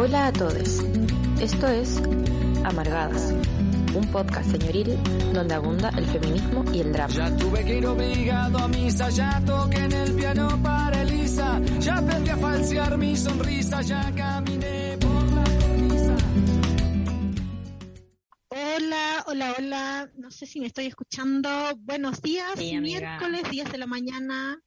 Hola a todos. Esto es Amargadas, un podcast señoril donde abunda el feminismo y el drama. Ya tuve que ir obligado a misa, ya toqué en el piano para Elisa, ya aprendí a falsear mi sonrisa, ya caminé por la cornisa. Hola, hola, hola. No sé si me estoy escuchando. Buenos días, Sí, miércoles, 10 de la mañana.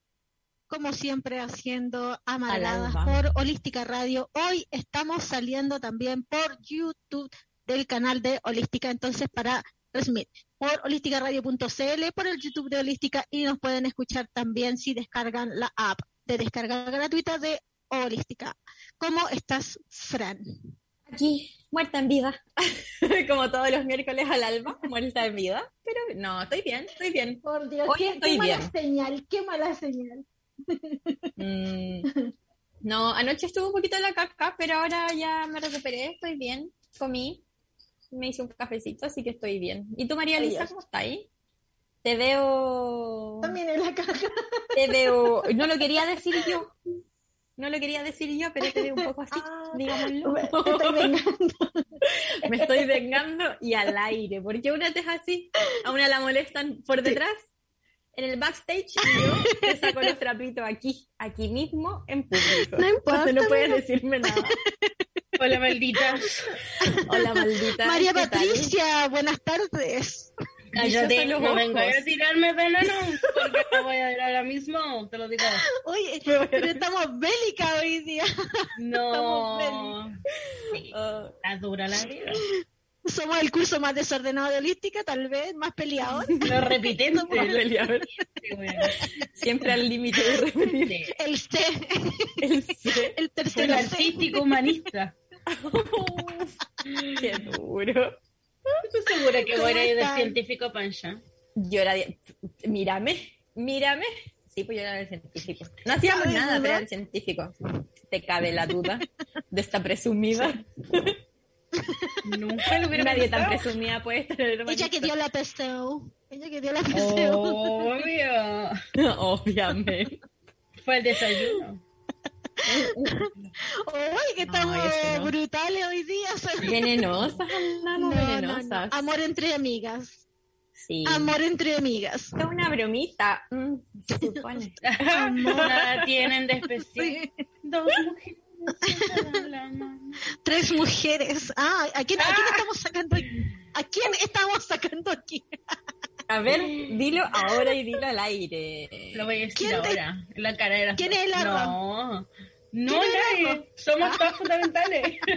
Como siempre, haciendo amargadas alba. por Holística Radio. Hoy estamos saliendo también por YouTube del canal de Holística. Entonces, para resumir, por holísticaradio.cl, por el YouTube de Holística y nos pueden escuchar también si descargan la app de descarga gratuita de Holística. ¿Cómo estás, Fran? Aquí, muerta en vida. Como todos los miércoles al alba, muerta en vida. Pero no, estoy bien, estoy bien. Por Dios, Hoy qué, estoy qué mala bien. señal, qué mala señal. Mm, no, anoche estuve un poquito en la caca, pero ahora ya me recuperé, estoy bien. Comí, me hice un cafecito, así que estoy bien. ¿Y tú, María Elisa, cómo estás ahí? Te veo... También en la caja. Te veo... No lo quería decir yo. No lo quería decir yo, pero te veo un poco así, Ah, digámoslo. Me estoy vengando. me estoy vengando y al aire, porque una te es así, a una la molestan por detrás, en el backstage, y yo te saco los trapitos aquí, aquí mismo, en público. No importa, Cuando no puedes decirme nada. Hola, maldita. Hola, maldita. María ¿qué tal? Patricia, buenas tardes. Cállate, no vengas a tirarme veneno, porque te voy a dar ahora mismo, te lo digo. Oye, pero estamos bélica hoy día. No. Sí, Ah, está dura la vida. Somos el curso más desordenado de holística, tal vez, más peleador. Lo bueno. Siempre al límite de repetir. El C, El C. el C. artístico humanista. Qué duro. ¿Estoy segura que voy a ir de científico pancha? Yo era de... Mírame, mírame. Sí, pues yo era el científico. No hacíamos ¿Cabe nada, pero era el científico. Te cabe la duda de esta presumida. Nunca lo hubiera Nadie tan pensado. presumida puede estar en el Ella que dio la PSU. Ella que dio la PSU. Obvio. Obviamente. Fue el desayuno. Oye, que No, estamos ese no. brutales hoy día. Venenosas, No, no, venenosas. no. Amor entre amigas. Sí. Amor entre amigas. Es una bromita. mm, se supone. Nada tienen de especial. Sí. Dos mujeres. Tres mujeres. Ah, ¿a quién, ¿a quién estamos sacando aquí? ¿A quién estamos sacando aquí? A ver, dilo ahora y dilo al aire. Lo voy a decir ¿Quién te- ahora, en la cara de las ¿Quién es el arma? No, no. Somos todas fundamentales.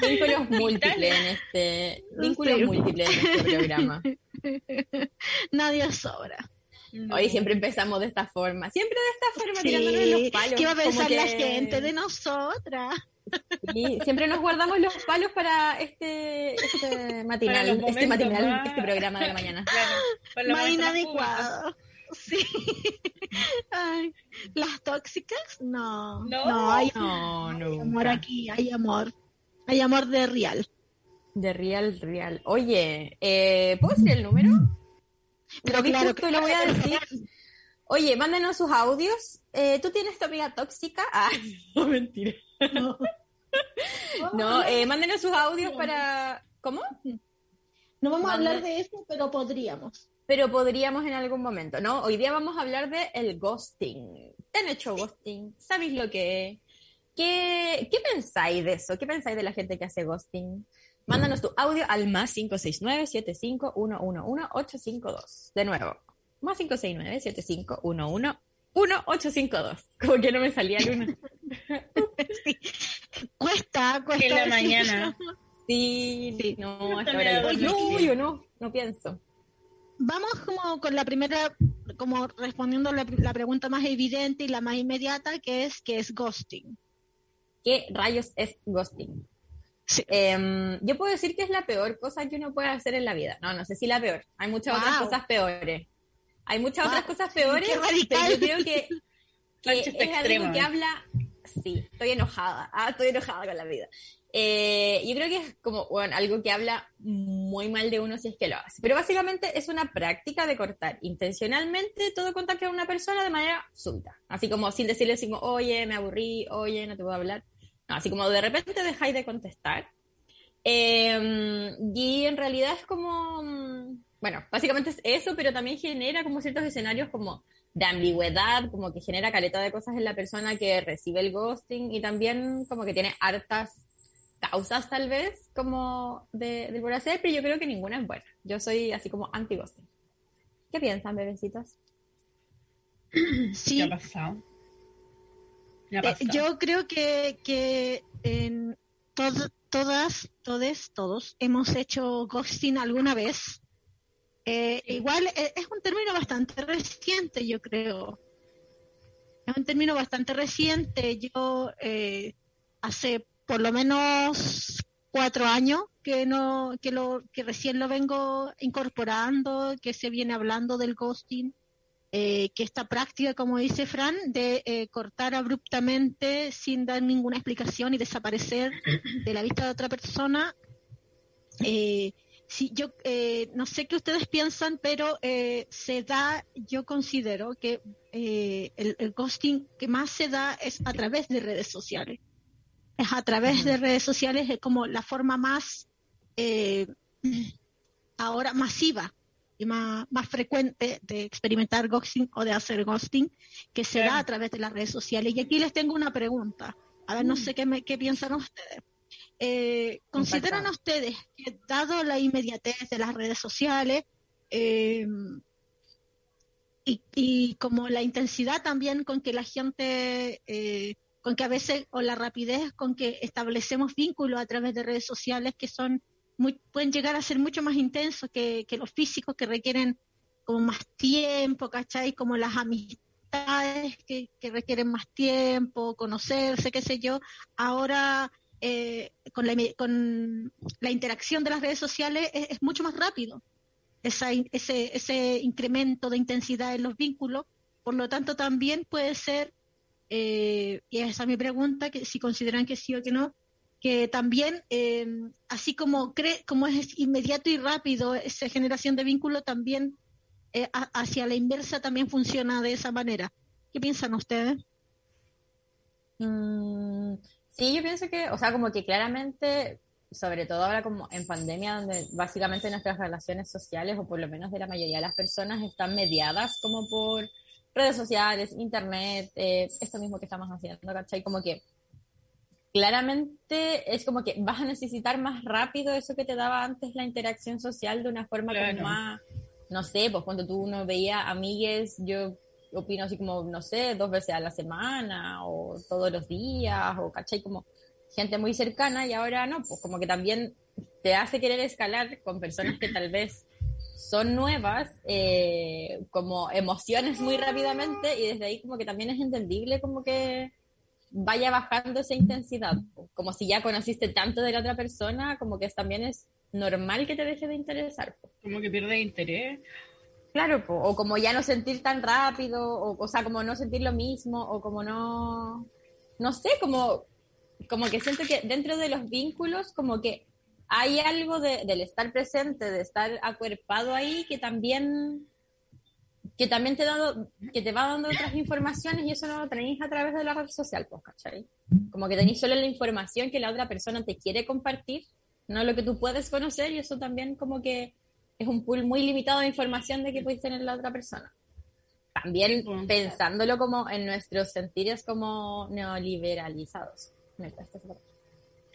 Vínculos múltiples en este. Vínculos múltiples en este programa. Nadie sobra. Hoy siempre empezamos de esta forma. Siempre de esta forma, Sí. tirándonos los palos. ¿Qué va a pensar la gente de nosotras? Sí, siempre nos guardamos los palos para este, este Para matinal, este matinal, más- este programa de la mañana. Claro, Más inadecuado. Sí. Ay, ¿Las tóxicas? No. No. hay, No, hay amor aquí, hay amor. Hay amor de real. De real, real. Oye, eh, ¿puedo decir el número? Pero Lo que claro, justo lo voy a decir. Oye, mándenos sus audios. Eh, ¿Tú tienes tu amiga tóxica? Ah, no, mentira. No, No, eh, mándenos sus audios para... ¿Cómo? no vamos a hablar de eso, pero podríamos. Pero podríamos en algún momento, ¿no? Hoy día vamos a hablar de el ghosting. ¿Te han hecho ghosting? ¿Sabéis lo que es? ¿Qué, ¿Qué pensáis de eso? ¿Qué pensáis de la gente que hace ghosting? Mándanos tu audio al más 569-75-111-852. De nuevo, más 569-75-111-852. Como que no me salía el uno. Cuesta, cuesta. En la decir. mañana. Sí, Sí. no, hasta ahora. No, yo no, no pienso. Vamos como con la primera, como respondiendo la, la pregunta más evidente y la más inmediata, que es que es ghosting. ¿Qué rayos es ghosting? Sí. Em, yo puedo decir que es la peor cosa que uno puede hacer en la vida. No, no sé si la peor. Hay muchas Wow. otras cosas peores. Hay muchas Wow. otras cosas peores, pero yo creo que, es algo que habla... Sí, estoy enojada. Ah, estoy enojada con la vida. Eh, yo creo que es como bueno, algo que habla muy mal de uno si es que lo hace. Pero básicamente es una práctica de cortar intencionalmente todo contacto con una persona de manera súbita. Así como sin decirle así como, oye, me aburrí, oye, no te puedo hablar. No, así como de repente dejáis de contestar. Eh, y en realidad es como, mm, bueno, básicamente es eso, pero también genera como ciertos escenarios como de ambigüedad, como que genera caleta de cosas en la persona que recibe el ghosting y también como que tiene hartas causas tal vez como de, de por hacer, pero yo creo que ninguna es buena. Yo soy así como anti-ghosting. ¿Qué piensan, bebecitos? Sí, ¿Qué ha pasado? ¿Qué ha eh, yo creo que, que en tod- todas, todes, todos hemos hecho ghosting alguna vez. Eh, igual eh, es un término bastante reciente, yo creo. Es un término bastante reciente. Yo eh, hace por lo menos cuatro años que no, que lo, que recién lo vengo incorporando, que se viene hablando del ghosting eh, que esta práctica, como dice Fran, de eh, cortar abruptamente sin dar ninguna explicación y desaparecer de la vista de otra persona, eh, sí, yo eh, no sé qué ustedes piensan, pero eh, se da, yo considero que el, el ghosting que más se da es a través de redes sociales. Es a través de redes sociales es como la forma más eh, ahora masiva y más, más frecuente de experimentar ghosting o de hacer ghosting que se da a través de las redes sociales. Y aquí les tengo una pregunta. A ver, no sé qué, me- qué piensan ustedes. Eh, ¿Consideran ustedes que dado la inmediatez de las redes sociales eh, y, y como la intensidad también con que la gente, eh, con que a veces, o la rapidez con que establecemos vínculos a través de redes sociales que son muy, pueden llegar a ser mucho más intensos que, los físicos que requieren como más tiempo, ¿cachai? Como las amistades que, requieren más tiempo, conocerse, qué sé yo. Ahora, eh, con, la, con la interacción de las redes sociales es, es mucho más rápido esa, ese, ese incremento de intensidad en los vínculos. Por lo tanto, también puede ser, eh, y esa es mi pregunta, que si consideran que sí o que no, que también, eh, así como, cree, como es inmediato y rápido esa generación de vínculo, también eh, hacia la inversa también funciona de esa manera. ¿Qué piensan ustedes? Mm, sí, yo pienso que, o sea, como que claramente, sobre todo ahora como en pandemia, donde básicamente nuestras relaciones sociales, o por lo menos de la mayoría de las personas, están mediadas como por redes sociales, internet, eh, esto mismo que estamos haciendo, ¿cachai? Como que claramente es como que vas a necesitar más rápido eso que te daba antes la interacción social de una forma Claro. como más, no sé, pues cuando tú no veías amigues, yo opino así como, no sé, dos veces a la semana o todos los días o, ¿cachai? Como gente muy cercana y ahora no, pues como que también te hace querer escalar con personas que tal vez son nuevas, eh, como emociones muy rápidamente y desde ahí como que también es entendible como que vaya bajando esa intensidad, como si ya conociste tanto de la otra persona, como que también es normal que te deje de interesar. po. Como que pierde interés. Claro, po, o como ya no sentir tan rápido, o, o sea, como no sentir lo mismo, o como no, no sé, como, como que siento que dentro de los vínculos, como que hay algo de- del estar presente, de estar acuerpado ahí, que también, que también te, dado, que te va dando otras informaciones y eso no lo tenéis a través de la red social, pues, ¿cachai? Como que tenéis solo la información que la otra persona te quiere compartir, no lo que tú puedes conocer, y eso también como que es un pool muy limitado de información de que puedes tener la otra persona. También pues. pensándolo como en nuestros sentidos como neoliberalizados. Me cuesta esa palabra.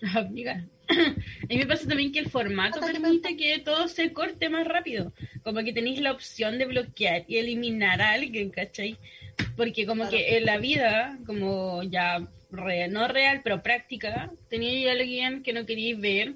Amiga. A mí me pasa también que el formato permite que todo se corte más rápido. Como que tenéis la opción de bloquear y eliminar a alguien, ¿cachai? Porque como que en la vida, como ya real, no real, pero práctica, teníais a alguien que no queríais ver.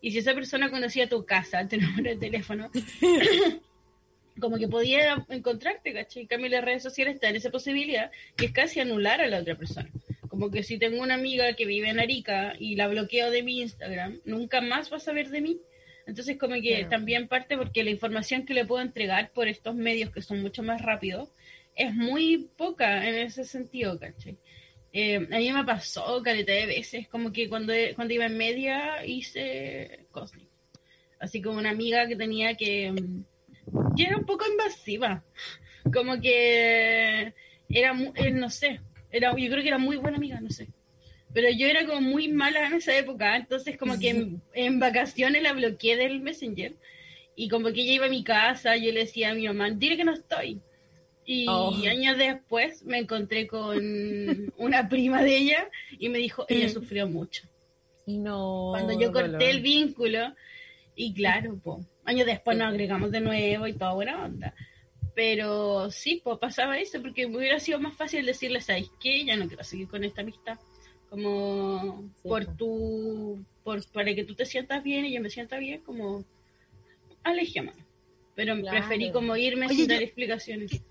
Y si esa persona conocía tu casa, tu número de teléfono, como que podía encontrarte, ¿cachai? En cambio, las redes sociales están esa posibilidad que es casi anular a la otra persona. Como que si tengo una amiga que vive en Arica y la bloqueo de mi Instagram, nunca más va a saber de mí. Entonces, como que Claro. también parte porque la información que le puedo entregar por estos medios que son mucho más rápidos es muy poca en ese sentido, ¿cachai? Eh, a mí me pasó caleta de veces, como que cuando, cuando iba en media hice ghosting. Así como una amiga que tenía que, mm, que era un poco invasiva, como que era, eh, no sé, era, yo creo que era muy buena amiga, no sé. Pero yo era como muy mala en esa época, entonces como que en, en vacaciones la bloqueé del Messenger. Y como que ella iba a mi casa, yo le decía a mi mamá, dile que no estoy. Y Oh. años después me encontré con una prima de ella y me dijo, ella sufrió mucho. No. Cuando yo corté dolor. el vínculo, y claro, po, años después nos agregamos de nuevo y toda buena onda. Pero sí, pues pasaba eso, porque me hubiera sido más fácil decirle, ¿sabes qué? Ya no quiero seguir con esta amistad. Como Sí, por po. tu, por, para que tú te sientas bien y yo me sienta bien, como alejémonos. Pero Claro. preferí como irme Oye, sin yo- dar explicaciones.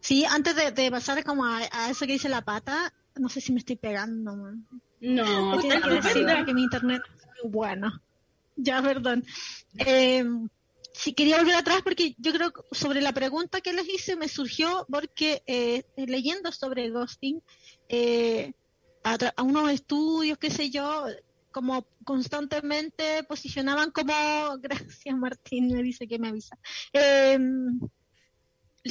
Sí, antes de, de pasar como a, a eso que dice la pata, no sé si me estoy pegando, man. No, que decir bien. que mi internet es muy bueno. Ya, perdón. Eh, sí, quería volver atrás porque yo creo que sobre la pregunta que les hice me surgió porque eh, leyendo sobre ghosting, eh, a, unos estudios, qué sé yo, como constantemente posicionaban como, gracias Martín, me dice que me avisa, eh,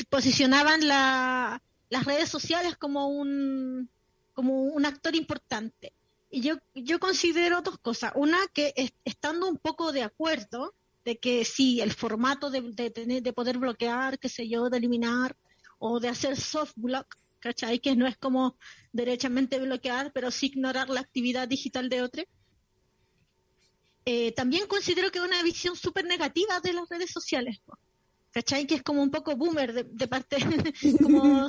posicionaban la, las redes sociales como un, como un actor importante. Y yo, yo considero dos cosas. Una, que es- estando un poco de acuerdo de que sí, el formato de, de, tener, de poder bloquear, qué sé yo, de eliminar o de hacer soft block, ¿cachai? Que no es como derechamente bloquear, pero sí ignorar la actividad digital de otro. Eh, también considero que es una visión súper negativa de las redes sociales, ¿cachai? Que es como un poco boomer de, de parte, como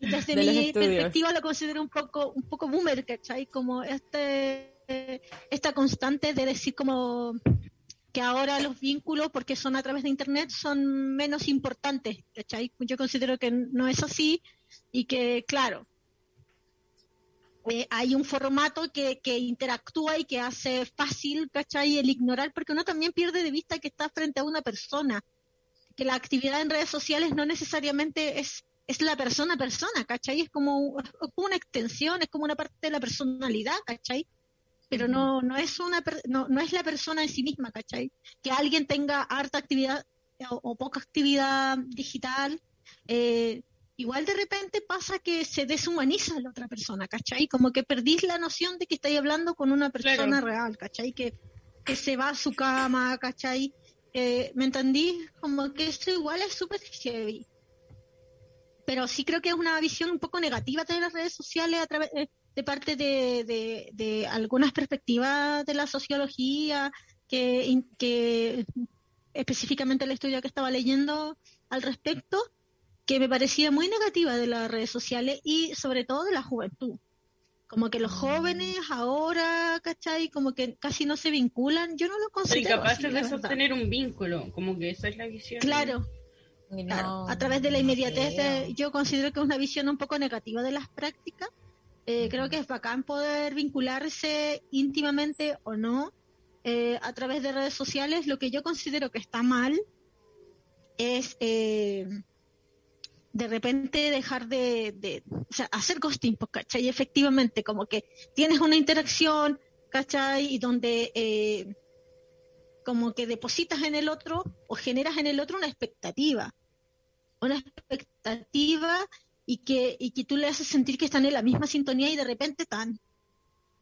desde De mi perspectiva lo considero un poco, un poco boomer, ¿cachai? Como este, eh, esta constante de decir como que ahora los vínculos, porque son a través de internet, son menos importantes, ¿cachai? Yo considero que no es así y que, claro, eh, hay un formato que, que interactúa y que hace fácil, ¿cachai? El ignorar, porque uno también pierde de vista que está frente a una persona, que la actividad en redes sociales no necesariamente es, es la persona a persona, ¿cachai? Es como, es como una extensión, es como una parte de la personalidad, ¿cachai? Pero no, no es una no, no es la persona en sí misma, ¿cachai? Que alguien tenga harta actividad o, o poca actividad digital, eh, igual de repente pasa que se deshumaniza a la otra persona, ¿cachai? Como que perdís la noción de que estáis hablando con una persona Claro. real, ¿cachai? Que, que se va a su cama, ¿cachai? Eh, ¿Me entendí? Como que eso igual es súper heavy. Pero sí creo que es una visión un poco negativa de las redes sociales a través eh, de parte de, de, de algunas perspectivas de la sociología que, específicamente el estudio que estaba leyendo al respecto, que me parecía muy negativa de las redes sociales y sobre todo de la juventud. Como que los jóvenes ahora, ¿cachai? Como que casi no se vinculan. Yo no lo Soy considero capaz así, de sostener un vínculo, como que esa es la visión. Claro, claro. no- a través de la no inmediatez, de- creo. yo considero que es una visión un poco negativa de las prácticas. Eh, Creo que es bacán poder vincularse íntimamente o no eh, a través de redes sociales. Lo que yo considero que está mal es eh, de repente dejar de, hacer ghosting, pues, ¿cachai? Efectivamente, como que tienes una interacción, ¿cachai? Y donde eh, como que depositas en el otro o generas en el otro una expectativa. Una expectativa y que, y que tú le haces sentir que están en la misma sintonía y de repente tan.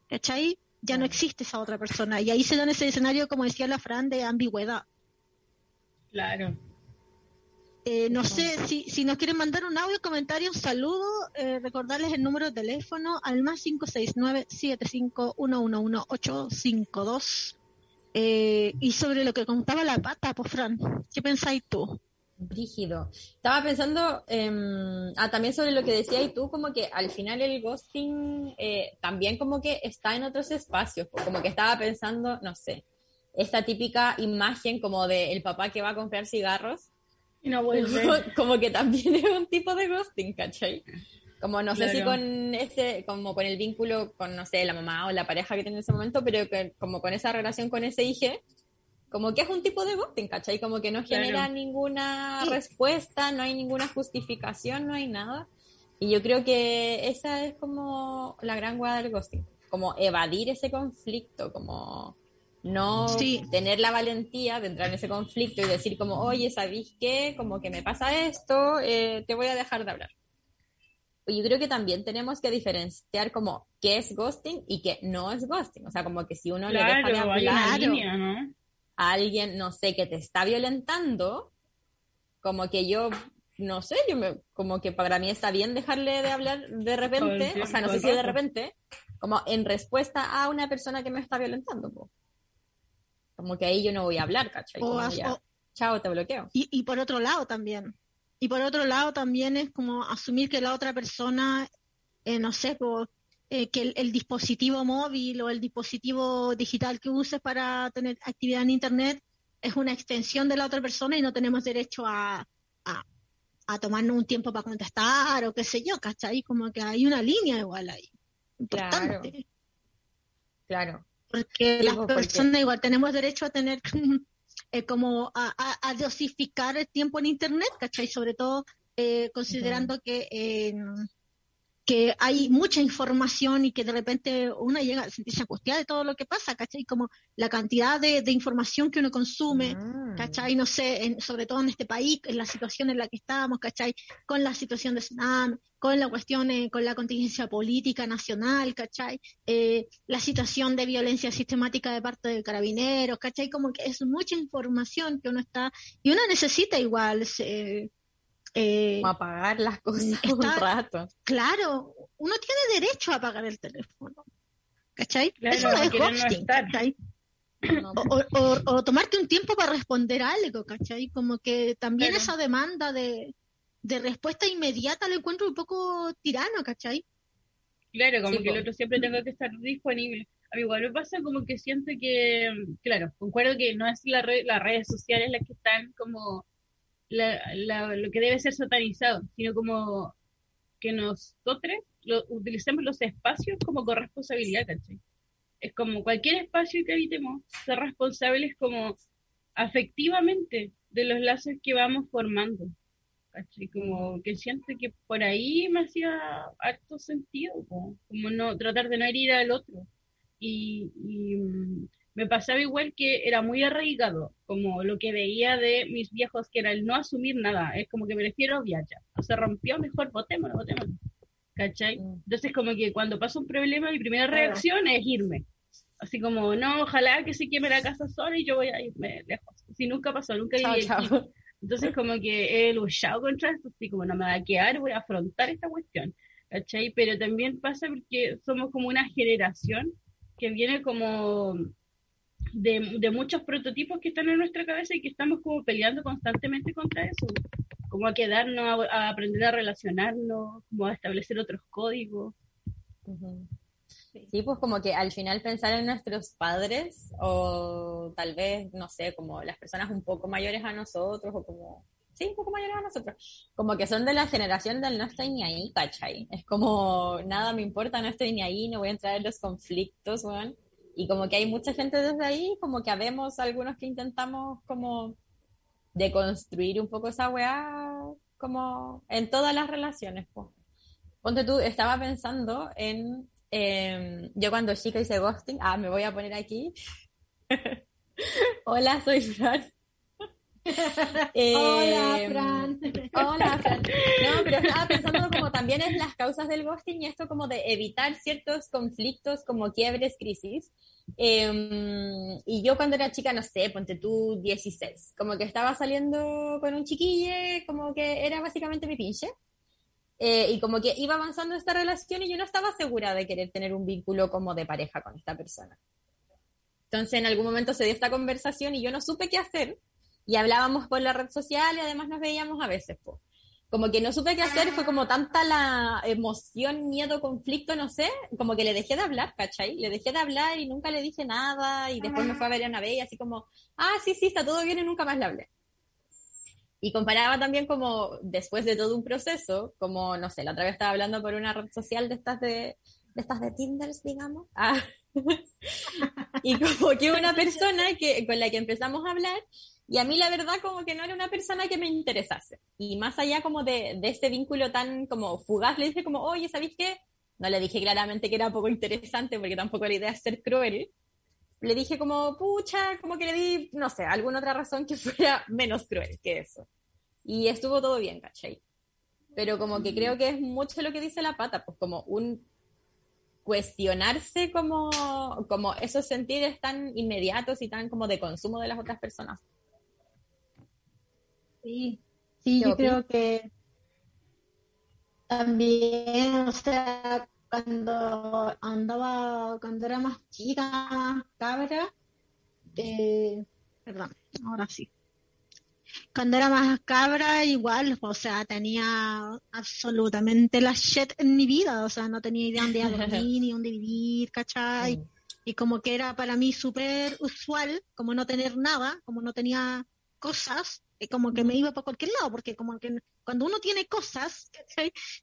¿Cachai? Ya no existe esa otra persona. Y ahí se da en ese escenario, como decía la Fran, de ambigüedad. Claro. Eh, no sé si, si nos quieren mandar un audio, comentario, un saludo, eh, recordarles el número de teléfono al más 569-75-111-852. Eh, y sobre lo que contaba la pata, pues Fran, ¿qué pensáis tú? Brígido. Estaba pensando ah, también sobre lo que decías tú, como que al final el ghosting eh, también como que está en otros espacios, pues, como que estaba pensando, no sé, esta típica imagen como de el papá que va a comprar cigarros, Y no vuelve. como, como que también es un tipo de ghosting, ¿cachai? Como no sé si Claro. con ese, como con el vínculo con, no sé, la mamá o la pareja que tiene en ese momento, pero que, como con esa relación con ese hijo, como que es un tipo de ghosting, ¿cachai? Como que no Claro. genera ninguna Sí. respuesta, no hay ninguna justificación, no hay nada. Y yo creo que esa es como la gran guada del ghosting, como evadir ese conflicto, como no Sí. tener la valentía de entrar en ese conflicto y decir como, oye, ¿sabéis qué? Como que me pasa esto, eh, te voy a dejar de hablar. Yo creo que también tenemos que diferenciar como qué es ghosting y qué no es ghosting. O sea, como que si uno le deja de Claro, hay una hablar línea, ¿no? A alguien, no sé, que te está violentando, como que yo, no sé, yo me, como que para mí está bien dejarle de hablar de repente, o sea, no sé si de repente, como en respuesta a una persona que me está violentando, po. Como que ahí yo no voy a hablar, ¿cachai? Como ya, o- chao, te bloqueo. Y, y por otro lado también. Y por otro lado también es como asumir que la otra persona, eh, no sé, po, eh, que el, el dispositivo móvil o el dispositivo digital que uses para tener actividad en Internet es una extensión de la otra persona y no tenemos derecho a, a, a tomarnos un tiempo para contestar o qué sé yo, ¿cachai? Como que hay una línea igual ahí. Importante. Claro. Porque Sí, las porque- personas igual tenemos derecho a tener eh, como a, a- a dosificar el tiempo en internet, ¿cachai? Sobre todo eh, considerando que eh, que hay mucha información y que de repente uno llega a sentirse angustiada de todo lo que pasa, ¿cachai? Como la cantidad de, de información que uno consume, Mm. ¿cachai? No sé, en- sobre todo en este país, en la situación en la que estamos, ¿cachai? Con la situación de tsunami, con la cuestión, eh, con la contingencia política nacional, ¿cachai? Eh, la situación de violencia sistemática de parte de carabineros, ¿cachai? Como que es mucha información que uno está, y uno necesita igual, eh, eh, Como apagar las cosas un Está- rato. claro, uno tiene derecho a apagar el teléfono, ¿cachai? Claro, Eso no es quieren no. ¿cachai? No, O, o- o- o tomarte un tiempo para responder algo, ¿cachai? Como que también Claro. esa demanda de, de respuesta inmediata la encuentro un poco tirano, ¿cachai? Claro, como Sí, que el otro siempre tengo que estar disponible. A mí igual me pasa como que siento que, claro, concuerdo que no es la red, las redes sociales las que están como la, lo que debe ser satanizado, sino como que nosotros lo, utilicemos los espacios como con responsabilidad, ¿cachai? Es como cualquier espacio que habitemos, ser responsables como afectivamente de los lazos que vamos formando. ¿cachai? Como que siento que por ahí me hacía harto sentido, po, como no tratar de no herir al otro. Y, y, me pasaba igual que era muy arraigado, como lo que veía de mis viejos, que era el no asumir nada, es como que prefiero viajar, o se rompió, mejor votémoslo, votémoslo, ¿cachai? Mm. Entonces como que cuando pasa un problema, mi primera reacción es irme, así como, no, ojalá que se queme la casa sola y yo voy a irme lejos, si nunca pasó, nunca Chao, viví aquí. chao. Entonces como que he luchado contra esto, así como no me va a quedar, voy a afrontar esta cuestión, ¿cachai? Pero también pasa porque somos como una generación que viene como de, de muchos prototipos que están en nuestra cabeza y que estamos como peleando constantemente contra eso, como a quedarnos, a, a aprender a relacionarnos, como a establecer otros códigos. Sí, pues como que al final pensar en nuestros padres o tal vez, no sé, como las personas un poco mayores a nosotros o como, sí, un poco mayores a nosotros, como que son de la generación del no estoy ni ahí, ¿cachai? Es como, nada me importa, no estoy ni ahí, no voy a entrar en los conflictos, weón. Y como que hay mucha gente desde ahí, como que habemos algunos que intentamos como deconstruir un poco esa weá, como en todas las relaciones. Ponte tú, estaba pensando en. em, yo cuando chica hice ghosting. Ah, me voy a poner aquí. Hola, soy Fran. Hola, Em, Fran. Hola, Fran. No, pero estaba pensando como también en las causas del ghosting y esto como de evitar ciertos conflictos como quiebres, crisis. Em, y yo cuando era chica, no sé, ponte tú 16, como que estaba saliendo con un chiquille, como que era básicamente mi pinche. Eh, y como que iba avanzando esta relación y yo no estaba segura de querer tener un vínculo como de pareja con esta persona. Entonces en algún momento se dio esta conversación y yo no supe qué hacer y hablábamos por la red social y además nos veíamos a veces. po. Como que no supe qué hacer, fue como tanta la emoción, miedo, conflicto, no sé, como que le dejé de hablar, ¿cachai? Le dejé de hablar y nunca le dije nada y después me fue a ver una vez y así como, ah, sí, sí, está todo bien y nunca más le hablé. Y comparaba también como después de todo un proceso, como, no sé, la otra vez estaba hablando por una red social de estas de, de estas de Tinder, digamos. Ah. y como que una persona que, con la que empezamos a hablar, Y a mí la verdad como que no era una persona que me interesase. Y más allá como de, de ese vínculo tan como fugaz, le dije como, oye, ¿sabéis qué? No le dije claramente que era poco interesante porque tampoco la idea es ser cruel. Le dije como, pucha, como que le di, no sé, alguna otra razón que fuera menos cruel que eso. Y estuvo todo bien, ¿cachai? Pero como que creo que es mucho lo que dice la pata, pues como un cuestionarse como, como esos sentidos tan inmediatos y tan como de consumo de las otras personas. Sí, sí, yo creo que también, o sea, cuando andaba, cuando era más chica, cabra, eh, perdón, ahora sí. Cuando era más cabra, igual, o sea, tenía absolutamente la shit en mi vida, o sea, no tenía idea dónde dormir ni dónde vivir, ¿cachai? Y como que era para mí súper usual, como no tener nada, como no tenía cosas, como que me iba para cualquier lado, porque como que cuando uno tiene cosas,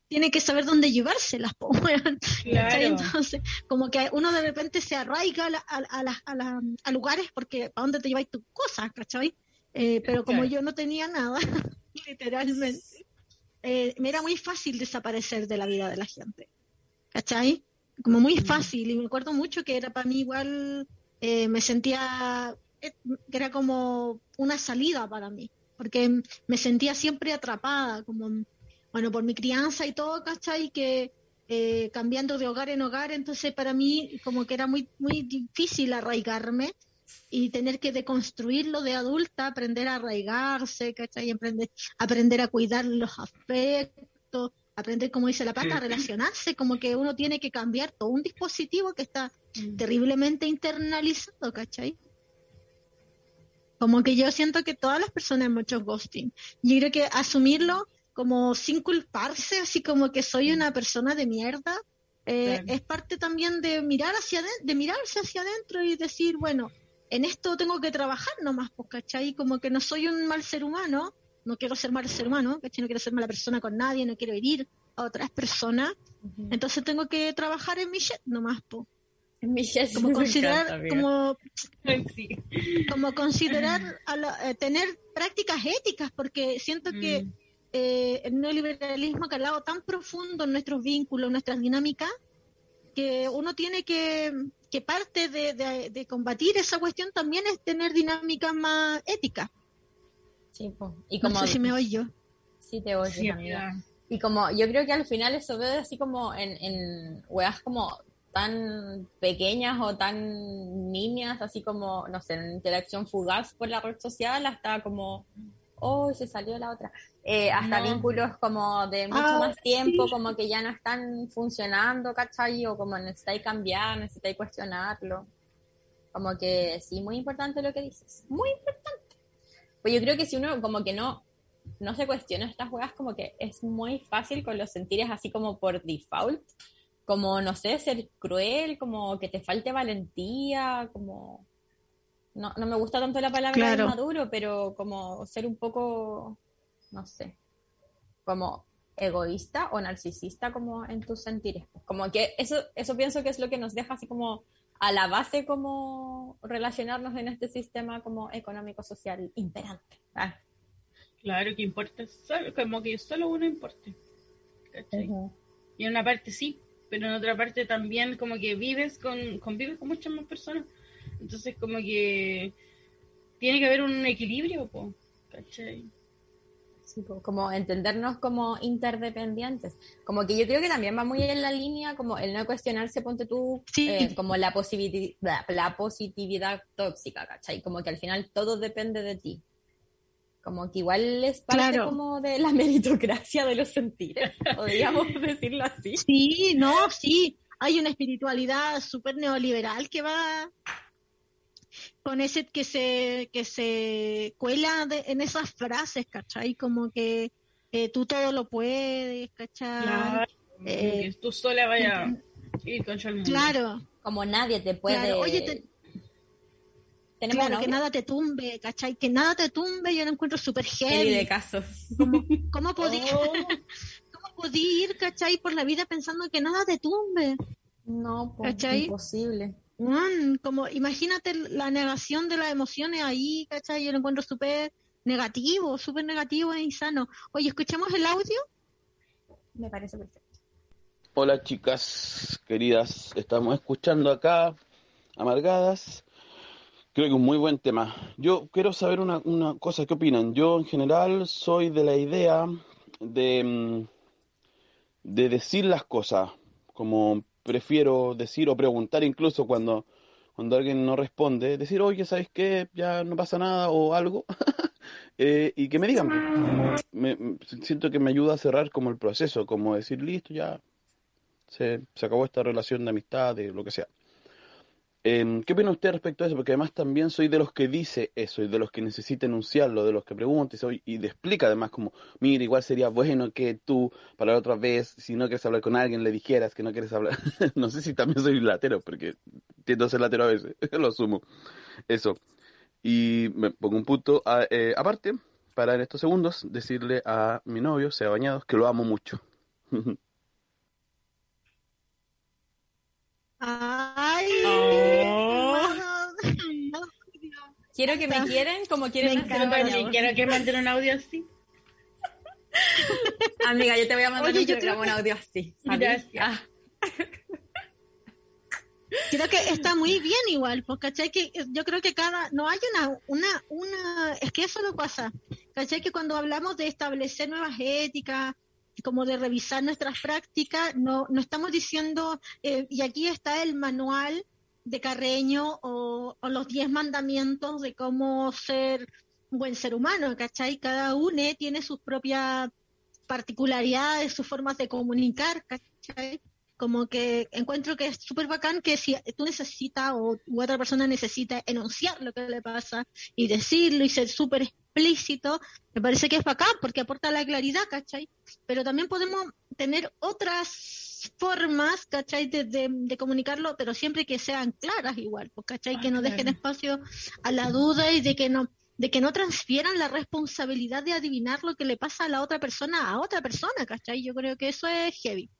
tiene que saber dónde llevárselas, Entonces, como que uno de repente se arraiga a, a, lugares porque ¿para dónde te lleváis tus cosas, ¿cachai? Eh, pero como yo no tenía nada, literalmente, eh, me era muy fácil desaparecer de la vida de la gente, ¿cachai? Como muy fácil, y me acuerdo mucho que era para mí igual, eh, me sentía que era como una salida para mí porque me sentía siempre atrapada, como, bueno, por mi crianza y todo, ¿cachai? Que eh, cambiando de hogar en hogar, entonces para mí como que era muy, muy difícil arraigarme y tener que deconstruirlo de adulta, aprender a arraigarse, ¿cachai? Aprender, aprender a cuidar los aspectos, aprender, como dice la pata, a relacionarse, como que uno tiene que cambiar todo un dispositivo que está mm. terriblemente internalizado, ¿cachai? Como que yo siento que todas las personas han hecho ghosting. Yo creo que asumirlo como sin culparse, así como que soy una persona de mierda, eh, es parte también de mirar hacia de mirarse hacia adentro y decir, bueno, en esto tengo que trabajar nomás, pues, ¿cachai? Como que no soy un mal ser humano, no quiero ser mal ser humano, ¿cachai? No quiero ser mala persona con nadie, no quiero herir a otras personas, entonces tengo que trabajar en mi shit nomás, pues como considerar como, como considerar a tener prácticas éticas porque siento que mm. eh, el neoliberalismo ha calado tan profundo en nuestros vínculos, nuestras dinámicas, que uno tiene que, que parte de, combatir esa cuestión también es tener dinámicas más éticas. Sí, y como, no sé si me oyo. Sí, te oyo, Y como yo creo que al final eso ve así como en, en weas como tan pequeñas o tan niñas, así como, no sé, en interacción fugaz por la red social, hasta como, oh, se salió la otra. Eh, hasta vínculos como de mucho ah, más tiempo, como que ya no están funcionando, ¿cachai? O como necesitáis cambiar, necesitáis cuestionarlo. Como que sí, muy importante lo que dices. Muy importante. Pues yo creo que si uno como que no, no se cuestiona estas juegas, como que es muy fácil con los sentires así como por default como, no sé, ser cruel, como que te falte valentía, como... No, no me gusta tanto la palabra maduro, pero como ser un poco, no sé, como egoísta o narcisista como en tus sentires. Como que eso, eso pienso que es lo que nos deja así como a la base como relacionarnos en este sistema como económico-social imperante. Ah. Claro que importa, como que solo uno importe. Y en una parte sí, pero en otra parte también como que vives con, convives con muchas más personas. Entonces como que tiene que haber un equilibrio, ¿cachai? como entendernos como interdependientes. Como que yo creo que también va muy en la línea, como el no cuestionarse, ponte tú, eh, como la, positividad, la positividad tóxica, ¿cachai? Como que al final todo depende de ti. Como que igual es parte como de la meritocracia de los sentidos, podríamos decirlo así. Sí, no, sí. Hay una espiritualidad súper neoliberal que va con ese que se que se cuela en esas frases, ¿cachai? Como que tú todo lo puedes, ¿cachai? Claro, eh, tú sola vaya a ir con el mundo. Claro. Como nadie te puede... Oye, claro, que nada te tumbe, ¿cachai? Que nada te tumbe, yo lo encuentro súper heavy. de casos. ¿Cómo, cómo podía, oh. ¿cómo ir, cachai, por la vida pensando que nada te tumbe? No, pues, imposible. mm, como imagínate la negación de las emociones ahí, ¿cachai? Yo lo encuentro súper negativo, súper negativo e insano. Oye, ¿escuchamos el audio? Me parece perfecto. Hola chicas queridas, estamos escuchando acá Amargadas. Creo que un muy buen tema. Yo quiero saber una, una cosa, ¿qué opinan? Yo en general soy de la idea de, mm, de decir las cosas, como prefiero decir o preguntar incluso cuando, cuando alguien no responde, decir, oye, ¿sabes qué? Ya no pasa nada o algo. Eh, y que me digan, pues, me- me- siento que me ayuda a cerrar como el proceso, como decir, listo, ya se, se acabó esta relación de amistad, de lo que sea. Em, ¿qué opina usted respecto a eso? Porque además también soy de los que dice eso y de los que necesita enunciarlo, de los que pregunta y, soy- y le explica además como, mira, igual sería bueno que tú para la otra vez, si no quieres hablar con alguien, le dijeras que no quieres hablar. no sé si también soy latero, porque tiendo a ser latero a veces, lo asumo. Eso. Y me pongo un punto a- eh, aparte para en estos segundos decirle a mi novio, Sea Bañados, que lo amo mucho. Ay, Oh. Quiero que me quieren como quieren Me hacer encanta. También bañados. quiero que manden un audio así. Amiga, yo te voy a mandar Oye, un, yo un audio así. Ah, Creo que está muy bien igual, porque ¿cachai? Que yo creo que cada, no hay una, una, una, es que eso no pasa, ¿cachai? Que cuando hablamos de establecer nuevas éticas, como de revisar nuestras prácticas, no, no estamos diciendo, eh, y aquí está el manual de Carreño o, los diez mandamientos de cómo ser un buen ser humano, ¿cachai? Cada uno tiene sus propias particularidades, sus formas de comunicar, ¿cachai? como que encuentro que es súper bacán que si tú necesitas o otra persona necesita enunciar lo que le pasa y decirlo y ser súper explícito, me parece que es bacán porque aporta la claridad, ¿cachai? Pero también podemos tener otras formas, ¿cachai? De, de, de comunicarlo, pero siempre que sean claras igual, pues, ¿cachai? Ah, que no claro. dejen espacio a la duda y de que no de que no transfieran la responsabilidad de adivinar lo que le pasa a la otra persona a otra persona, ¿cachai? Yo creo que eso es heavy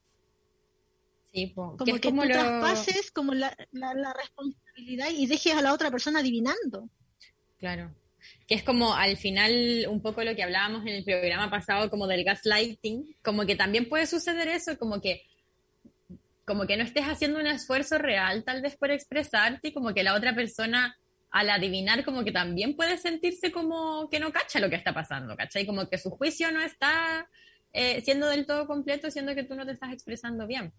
sí, po. como que que como tú lo... traspases como la, la, la responsabilidad y dejes a la otra persona adivinando. Claro. Que es como al final un poco lo que hablábamos en el programa pasado como del gaslighting, como que también puede suceder eso, como que como que no estés haciendo un esfuerzo real tal vez por expresarte y como que la otra persona al adivinar como que también puede sentirse como que no cacha lo que está pasando, ¿cachai? Como que su juicio no está eh, siendo del todo completo, siendo que tú no te estás expresando bien,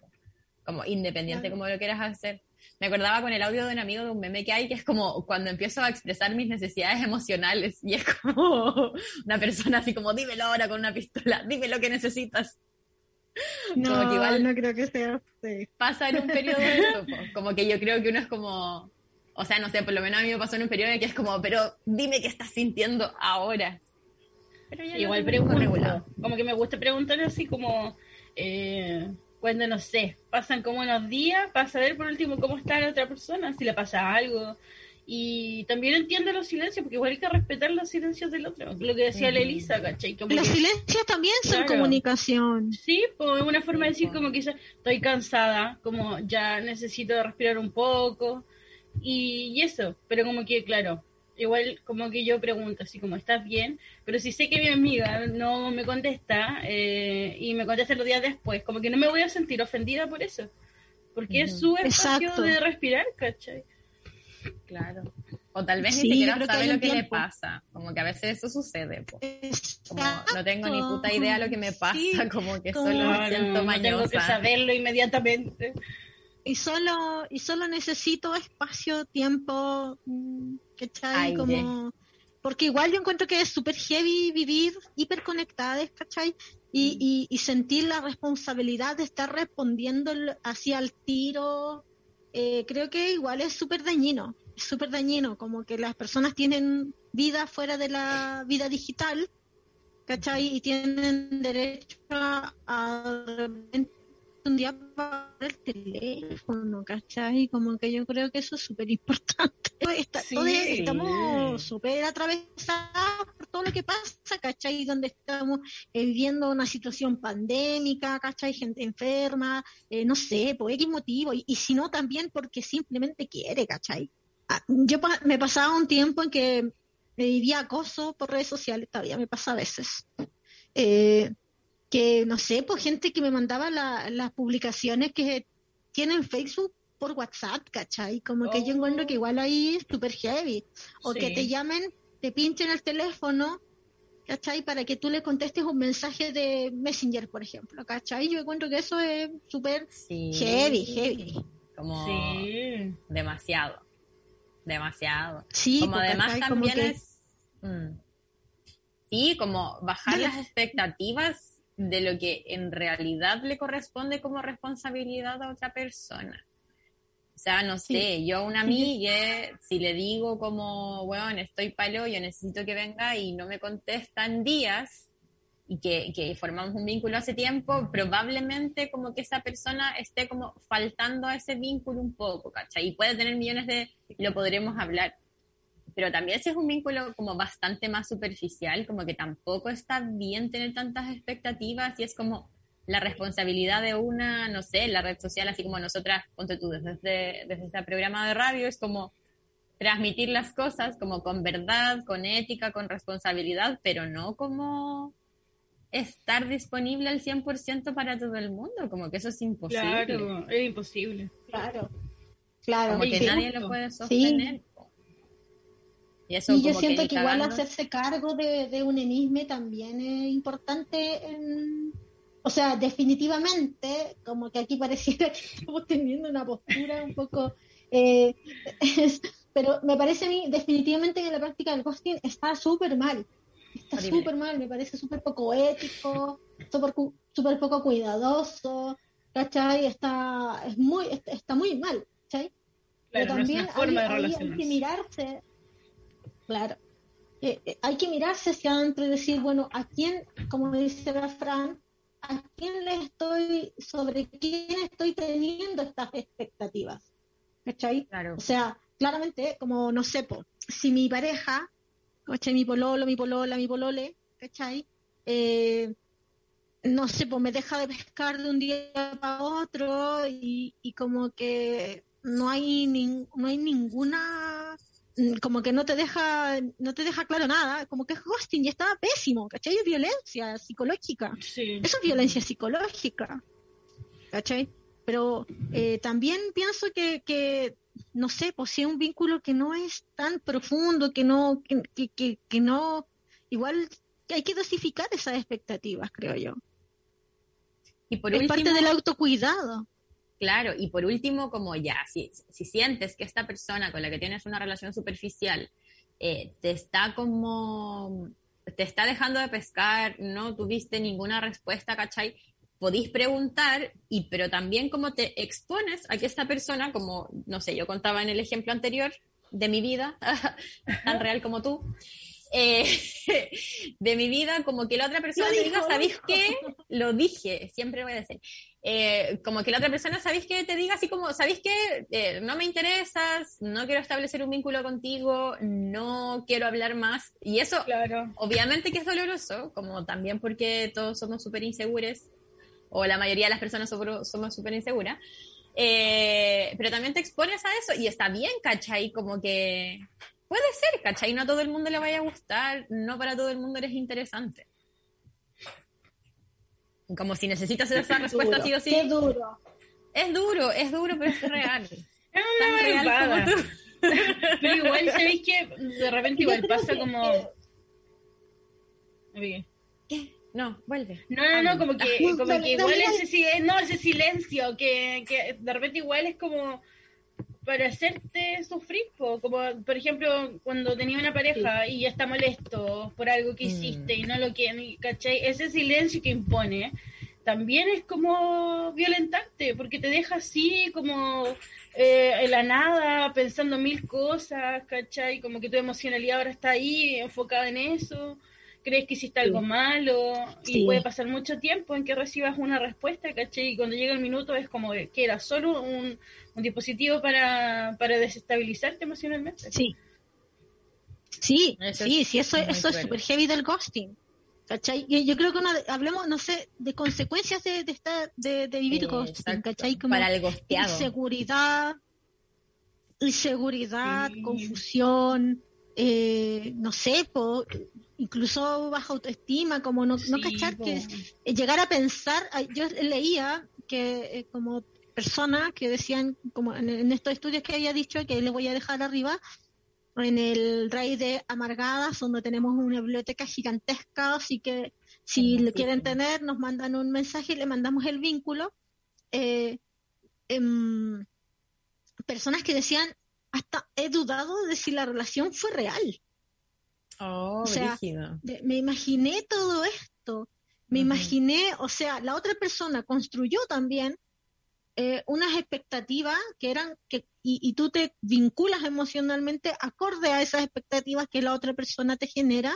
como independiente Claro. como lo quieras hacer. Me acordaba con el audio de un amigo de un meme que hay, que es como cuando empiezo a expresar mis necesidades emocionales y es como una persona así como, dímelo ahora con una pistola, dime lo que necesitas. Como que igual- no creo que sea así. Pasa en un periodo de eso, como que yo creo que uno es como, o sea, no sé, por lo menos a mí me pasó en un periodo en que es como, pero dime qué estás sintiendo ahora. Pero ya Igual pregunto, regulado. como que me gusta preguntar así como eh, cuando no sé, pasan como unos días para saber por último cómo está la otra persona, si le pasa algo. Y también entiendo los silencios, porque igual hay que respetar los silencios del otro. Lo que decía la. Elisa, ¿cachai? Como Los que- silencios también son Claro. comunicación. Sí, pues es una forma de decir como quizás estoy cansada, como ya necesito respirar un poco y, y eso, pero como que claro, igual como que yo pregunto así como ¿estás bien? Pero si sé que mi amiga no me contesta eh, y me contesta los días después, como que no me voy a sentir ofendida por eso, porque es su espacio Exacto. de respirar, ¿cachai? Claro. O tal vez Sí, ni siquiera sabe lo que le tiempo. pasa. Como que a veces eso sucede. po. Como no tengo ni puta idea lo que me pasa, Sí, como que como- solo me siento no tengo que saberlo inmediatamente. Y solo, y solo necesito espacio, tiempo, mm, ¿cachai? Aire. Como, porque igual yo encuentro que es súper heavy vivir hiperconectadas, ¿cachai? Y, y, y sentir la responsabilidad de estar respondiendo el- así al tiro, eh, creo que igual es súper dañino, súper dañino, como que las personas tienen vida fuera de la vida digital, ¿cachai? Y tienen derecho a, a un día para el teléfono, ¿cachai? Como que yo creo que eso es súper importante. Sí. estamos súper atravesados por todo lo que pasa, ¿cachai? Donde estamos eh, viviendo una situación pandémica, ¿cachai? Gente enferma, eh, no sé, por X motivo, y, y si no también porque simplemente quiere, ¿cachai? Ah, yo pa- me pasaba un tiempo en que me vivía acoso por redes sociales, todavía me pasa a veces. Eh, que no sé, pues gente que me mandaba la- las publicaciones que tienen Facebook por WhatsApp, ¿cachai? Como que yo Oh. encuentro que igual ahí es súper heavy. O que te llamen, te pinchen el teléfono, ¿cachai? Para que tú le contestes un mensaje de Messenger, por ejemplo, ¿cachai? Yo encuentro que eso es súper Sí. heavy, heavy. Como Sí. demasiado. Demasiado. Sí, como pues, además ¿cachai? Como también que- es. mm, sí, como bajar las expectativas de lo que en realidad le corresponde como responsabilidad a otra persona. O sea, no Sí. sé, yo a una amiga, si le digo como, bueno, estoy palo, yo necesito que venga y no me contesta en días, y que, que formamos un vínculo hace tiempo, probablemente como que esa persona esté como faltando a ese vínculo un poco, ¿cachai? Y puede tener millones de, lo podremos hablar. Pero también si es un vínculo como bastante más superficial, como que tampoco está bien tener tantas expectativas y es como la responsabilidad de una, no sé, la red social, así como nosotras, ponte tú, desde, desde ese programa de radio, es como transmitir las cosas como con verdad, con ética, con responsabilidad, pero no como estar disponible al 100% para todo el mundo, como que eso es imposible. Claro, es imposible. Claro, claro. Como que sí. nadie lo puede sostener. Y eso Y yo como siento que, igual hacerse cargo de, de un enisme también es importante. en- o sea, definitivamente, como que aquí pareciera que estamos teniendo una postura un poco... eh, es- pero me parece a mí definitivamente que la práctica del ghosting está súper mal. Está súper mal, me parece súper poco ético, súper súper poco cuidadoso, ¿cachai? Está, es muy, está, muy mal, ¿cachai? Pero Claro, no es también una forma hay, de hay- que mirarse, claro, Eh, eh, hay que mirarse hacia adentro y decir, bueno, ¿a quién, como dice la Fran, a quién le estoy, sobre quién estoy teniendo estas expectativas? ¿Cachai? Claro. O sea, claramente, como no sé, po, si mi pareja, ¿cachai? Mi pololo, mi polola, mi polole, ¿cachai? Eh, no sé, pues me deja de pescar de un día para otro y, y como que no hay nin- no hay ninguna como que no te deja no te deja claro nada, como que es ghosting y estaba pésimo, ¿cachai? Es violencia psicológica. Sí. Eso es violencia psicológica, ¿cachai? Pero eh, también pienso que, que, no sé, pues si es un vínculo que no es tan profundo, que no, que, que, que, que no, igual hay que dosificar esas expectativas, creo yo. Y por es último, parte del autocuidado. Claro, y por último, como ya, si, si sientes que esta persona con la que tienes una relación superficial eh, te está como, te está dejando de pescar, no tuviste ninguna respuesta, ¿cachai? Podéis preguntar, y, pero también como te expones a que esta persona, como, no sé, yo contaba en el ejemplo anterior de mi vida, tan real como tú, eh, de mi vida, como que la otra persona te dijo, diga, ¿sabéis dijo". qué? Lo dije, siempre voy a decir. Eh, como que la otra persona, ¿sabéis qué? Te diga así como, ¿sabéis qué? Eh, no me interesas, no quiero establecer un vínculo contigo, no quiero hablar más. Y eso, Claro. obviamente que es doloroso, como también porque todos somos súper inseguros, o la mayoría de las personas somos súper inseguras. Eh, pero también te expones a eso y está bien, ¿cachai? Como que puede ser, ¿cachai? No a todo el mundo le vaya a gustar, no para todo el mundo eres interesante. Como si necesitas esa respuesta Duro, sí o sí. Qué duro. Es duro, es duro, pero es real. Es Tan una real como tú. Pero igual, ¿sabéis que de repente igual pasa que- como... ¿Qué? No, vuelve. No, no, no, como que, No, como que igual ese, no, ese silencio, que, que de repente igual es como para hacerte sufrir, po. como por ejemplo cuando tenía una pareja y ya está molesto por algo que Mm. hiciste y no lo quiere, ¿cachai? Ese silencio que impone también es como violentante, porque te deja así como eh, en la nada, pensando mil cosas, ¿cachai? Como que tu emocionalidad ahora está ahí, enfocada en eso, crees que hiciste algo malo, y Sí. puede pasar mucho tiempo en que recibas una respuesta, ¿cachai? Y cuando llega el minuto es como que era solo un, un dispositivo para, para desestabilizarte emocionalmente. Sí. Sí, Eso sí, es sí, eso, eso es súper heavy del ghosting. ¿Cachai? Y yo creo que una de- hablemos, no sé, de consecuencias de, de, estar, de, de vivir Eh, ghosting. ¿cachai? Como Para el gosteado. inseguridad, inseguridad, Sí. confusión, eh, no sé, po, incluso baja autoestima, como no, no cachar que eh, llegar a pensar, yo leía que eh, como personas que decían, como en, en estos estudios que había dicho, que les voy a dejar arriba, en el Rey de Amargadas, donde tenemos una biblioteca gigantesca, así que si lo quieren tener, nos mandan un mensaje y le mandamos el vínculo. Eh, em, personas que decían, hasta he dudado de si la relación fue real. Oh, O sea. De- me imaginé todo esto, me imaginé, o sea, la otra persona construyó también eh, unas expectativas que eran, que, y, y tú te vinculas emocionalmente acorde a esas expectativas que la otra persona te genera,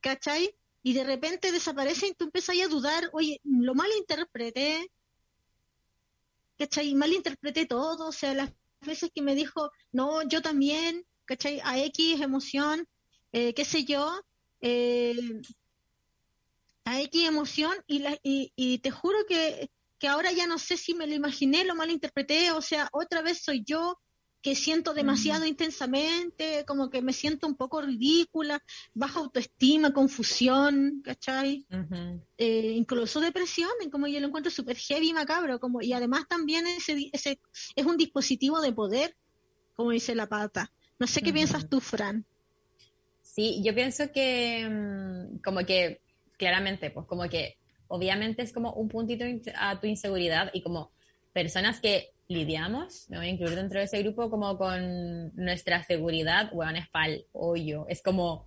¿cachai? Y de repente desaparece y tú empiezas a dudar, oye, lo malinterpreté, ¿cachai? Malinterpreté todo, o sea, las veces que me dijo, no, yo también, ¿cachai? A X emoción, eh, qué sé yo, eh, a X emoción, y, la, y, y te juro que, que ahora ya no sé si me lo imaginé, lo malinterpreté, o sea, otra vez soy yo que siento demasiado intensamente, como que me siento un poco ridícula, baja autoestima, confusión, ¿cachai? Eh, incluso depresión, como yo lo encuentro súper heavy y macabro, como, y además también ese, ese es un dispositivo de poder, como dice la pata. No sé qué piensas tú, Fran. Sí, yo pienso que mm, como que claramente, pues como que obviamente es como un puntito a tu inseguridad y como personas que lidiamos, me voy a incluir dentro de ese grupo como con nuestra seguridad, bueno, es pal hoyo, es como,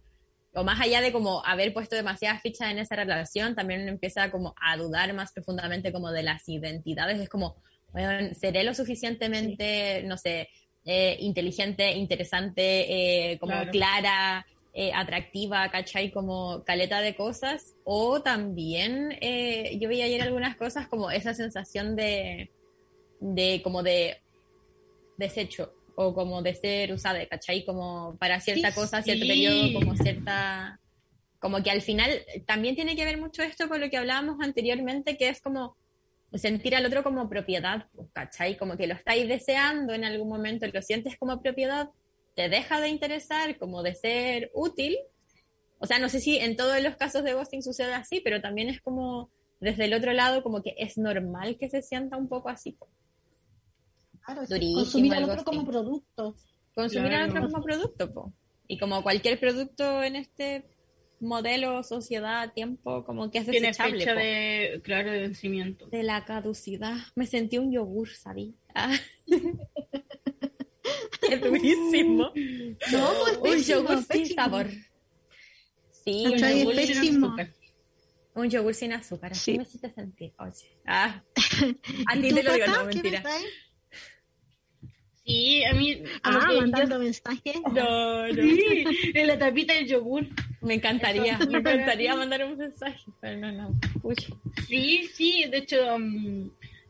o más allá de como haber puesto demasiadas fichas en esa relación, también uno empieza como a dudar más profundamente como de las identidades, es como, bueno, seré lo suficientemente, no sé, eh, inteligente, interesante, eh, como Claro. clara, eh, atractiva, ¿cachai? Como caleta de cosas. O también eh, yo vi ayer algunas cosas como esa sensación de, de como de desecho o como de ser usada, ¿cachai? Como para cierta Sí, cosa, cierto sí. periodo, como cierta... Como que al final también tiene que ver mucho esto con lo que hablábamos anteriormente, que es como sentir al otro como propiedad, pues, ¿cachai? Como que lo estáis deseando en algún momento, lo sientes como propiedad, te deja de interesar, como de ser útil. O sea, no sé si en todos los casos de ghosting sucede así, pero también es como desde el otro lado, como que es normal que se sienta un poco así. Claro, Durísimo consumir al otro como producto. Consumir al Claro. otro como producto, po. Y como cualquier producto en este modelo, sociedad, tiempo, como que es Tiene desechable. fecha po. de, claro, de vencimiento. de la caducidad. Me sentí un yogur, ¿sabí? Ah. Qué durísimo. No, pues un pésimo, yogur sin sabor. Sí, un yogur, Es sin azúcar. un yogur sin azúcar. Así Sí. me hiciste sentir. Oye. Ah. A ¿Y ti tú, te lo digo, no, qué mentira. Sí, a mí. Ah, yo- mandando mensajes. No, no. Sí, en la tapita del yogur. Me encantaría, Eso. me encantaría mandar un mensaje, pero no, no. Uy. Sí, sí, de hecho, mm,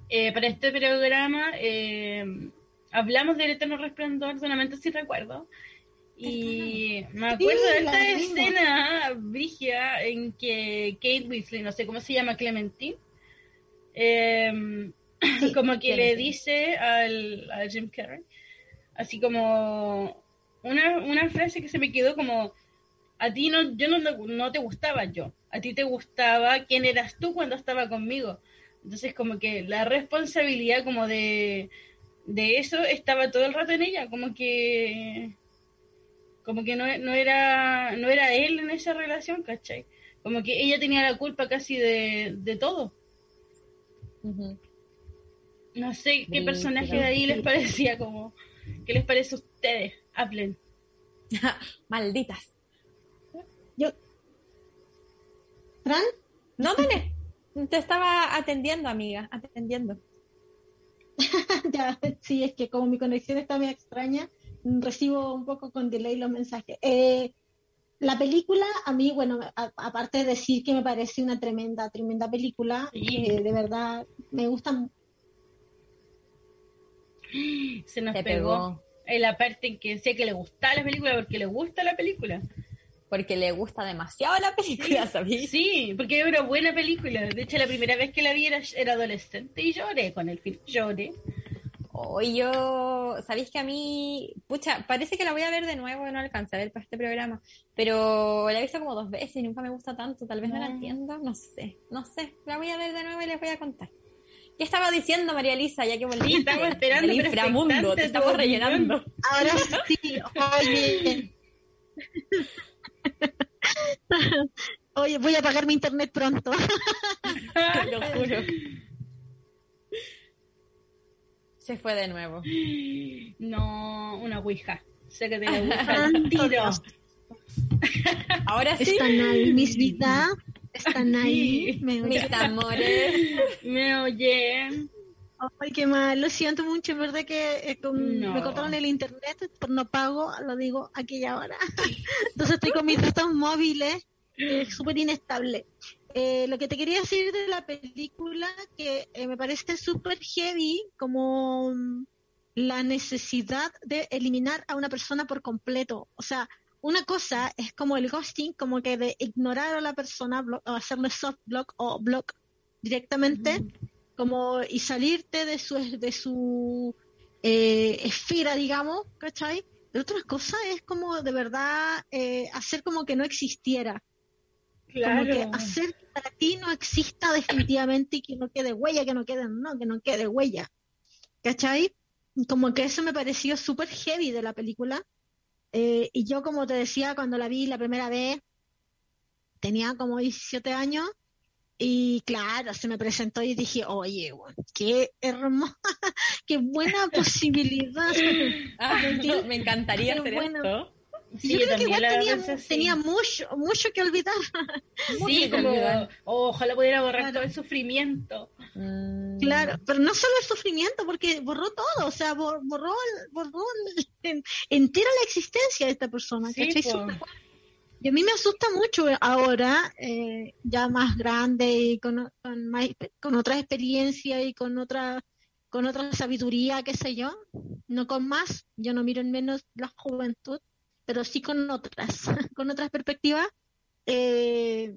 eh, para este programa eh, hablamos del eterno resplandor, solamente si recuerdo. Y me acuerdo de la esta escena brigia en que Kate Weasley, no sé cómo se llama, Clementine, eh, como que le Clementine. dice al, a Jim Carrey, así como una, una frase que se me quedó como, a ti no, yo no, no te gustaba yo, a ti te gustaba quién eras tú cuando estaba conmigo. Entonces como que la responsabilidad como de, de eso estaba todo el rato en ella, como que como que no, no era no era él en esa relación, ¿cachai? Como que ella tenía la culpa casi de, de todo. No sé qué personaje de ahí les parecía como, ¿qué les parece a ustedes? Hablen. Malditas. Yo. ¿Fran? No, dale. Te estaba atendiendo, amiga, atendiendo. ya, sí, es que como mi conexión está muy extraña, recibo un poco con delay los mensajes. Eh, la película, a mí, bueno, a- aparte de decir que me parece una tremenda, tremenda película, Sí. eh, de verdad me gusta. Se nos pegó. pegó. En la parte en que decía que le gustaba la película porque le gusta la película. Porque le gusta demasiado la película, ¿sabes? Sí, porque era una buena película. De hecho, la primera vez que la vi era, era adolescente y lloré con el film. Lloré. Hoy yo, sabéis que a mí, pucha, parece que la voy a ver de nuevo, no alcancé a ver para este programa, pero la he visto como dos veces y nunca me gusta tanto, tal vez no la Mm. entiendo, no sé, no sé, la voy a ver de nuevo y les voy a contar. ¿Qué estaba diciendo María Elisa, ya que volviste? Sí, estamos esperando, El inframundo, te estamos opinión. rellenando. Ahora sí, oye. Oye, voy a pagar mi internet pronto. Te lo juro. Se fue de nuevo. No, una ouija. Sé que te la ouija tiro. Ahora sí, Están ahí, mis vidas. Están ahí. Me mis amores. Me oye. Ay, qué mal, lo siento mucho, en verdad que eh, con- No. me cortaron el internet, por no pago, lo digo aquella hora. Entonces estoy con mis datos móviles, es súper inestable. Eh, lo que te quería decir de la película, que eh, me parece súper heavy, como mm, la necesidad de eliminar a una persona por completo. O sea, una cosa es como el ghosting, como que de ignorar a la persona, o hacerle soft block o block directamente como y salirte de su de su eh, esfera digamos ¿cachai? pero otra cosa es como de verdad eh, hacer como que no existiera como que Claro. hacer que para ti no exista definitivamente y que no quede huella que no quede no que no quede huella ¿cachai? como que eso me pareció súper heavy de la película Eh, y yo como te decía cuando la vi la primera vez tenía como 17 años y claro, se me presentó y dije, oye, qué hermosa, qué buena posibilidad. Ah, me encantaría Qué hacer bueno. esto. Sí, yo yo creo que igual tenía, tenía mucho, mucho que olvidar. Sí, que como olvidar. oh, ojalá pudiera borrar Claro. todo el sufrimiento. Mm. Claro, pero no solo el sufrimiento, porque borró todo, o sea, bor- borró, el- borró entera la existencia de esta persona. Sí, ¿cachai? Y a mí me asusta mucho ahora, eh, ya más grande y con, con, más, con otra experiencia y con otra, con otra sabiduría, qué sé yo, no con más, yo no miro en menos la juventud, pero sí con otras, con otras perspectivas. Eh,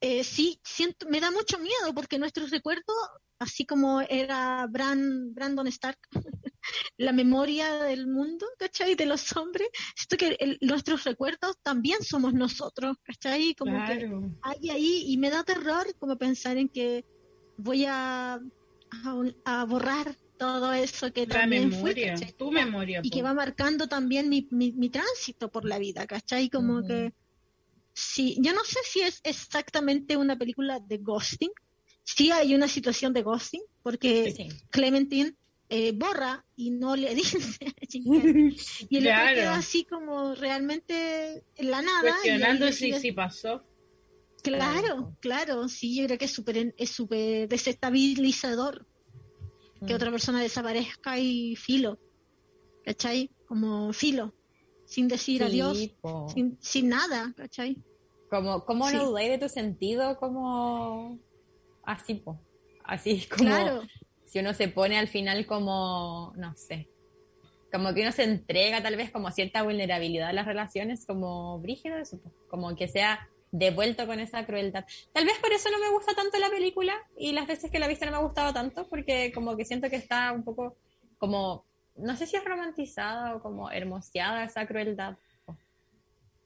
eh, sí, siento, me da mucho miedo porque nuestros recuerdos, así como era Bran, Brandon Stark, la memoria del mundo, ¿cachai? De los hombres, siento que el- nuestros recuerdos también somos nosotros, ¿cachai? Como que hay ahí y me da terror como pensar en que voy a, a, a borrar todo eso que La también memoria, ¿cachai? tu memoria. y que va marcando también mi, mi, mi tránsito por la vida, ¿cachai? Como que sí, yo no sé si es exactamente una película de ghosting, sí hay una situación de ghosting, porque Sí. Clementine eh, borra y no le dice y el otro Claro. queda así como realmente en la nada. y Cuestionando si, decide- si pasó. Claro, claro, sí, yo creo que es súper es súper desestabilizador que Mm. otra persona desaparezca y filo, ¿cachai? Como filo, sin decir Sí, adiós, sin, sin nada, ¿cachai? Como, ¿Cómo Sí. no dudáis de tu sentido? Como así, po. Así como Claro, si uno se pone al final como, no sé, como que uno se entrega tal vez como cierta vulnerabilidad a las relaciones, como brígido po. como que sea devuelto con esa crueldad. Tal vez por eso no me gusta tanto la película y las veces que la he visto no me ha gustado tanto porque como que siento que está un poco como, no sé si es romantizada o como hermoseada esa crueldad.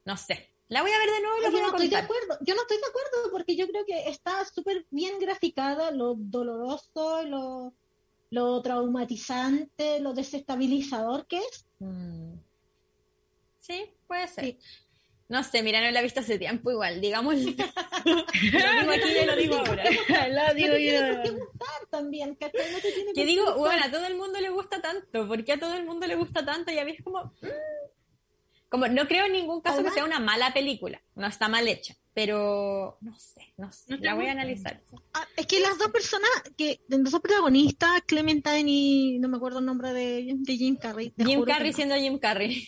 No sé. La voy a ver de nuevo y la yo voy no a estoy de acuerdo, yo no estoy de acuerdo porque yo creo que está súper bien graficada lo doloroso, lo, lo traumatizante, lo desestabilizador que es. Mm. Sí, puede ser. Sí. No sé, mira, no la he visto hace tiempo igual, digamos. lo digo aquí y lo digo ahora. Lo digo yo. qué gustar también, ¿cachai? No te tiene Que digo, bueno, a todo el mundo le gusta tanto. ¿Por qué a todo el mundo le gusta tanto? Y a mí es como... mm. Como, no creo en ningún caso Además- que sea una mala película. No está mal hecha. Pero, no sé, no sé. No la voy a analizar. Ah, es que las dos personas, que los dos protagonistas, Clementine y no me acuerdo el nombre de, de Jim Carrey. Jim Carrey no. siendo Jim Carrey.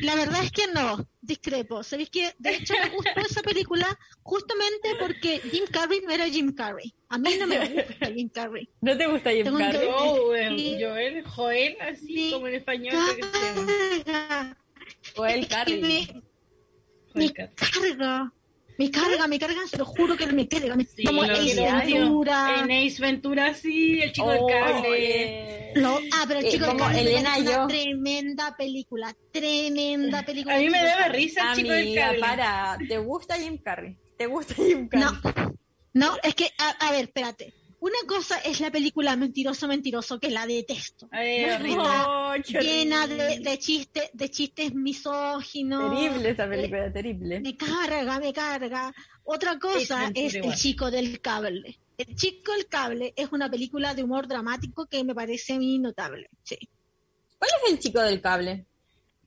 La verdad es que no, discrepo. ¿Sabéis que De hecho me gustó esa película justamente porque Jim Carrey no era Jim Carrey. A mí no me gusta Jim Carrey. ¿No te gusta Jim Tengo Carrey? Joel, Sí. Joel, Joel, así Sí. como en español. creo que se llama. Carga, O el que Carrey. me, Joel me Carrey. carga. Me carga, me carga, se lo juro que me carga. Me- Sí, como Ace. Ventura. En Ace Ventura, sí, el chico del cable. No, ah, pero el Eh, como Elena es una yo. tremenda película, tremenda película. A mí me daba risa el chico del cable. para. ¿Te gusta Jim Carrey? ¿Te gusta Jim Carrey? No, no, es que, a, a ver, espérate. Una cosa es la película Mentiroso, Mentiroso, que la detesto. Ay, Llena de, de chistes, de chistes misóginos. Terrible esa película, terrible. Me carga, me carga. Otra cosa es El chico del cable. El chico del cable es una película de humor dramático que me parece a mí notable. Sí. ¿Cuál es el chico del cable?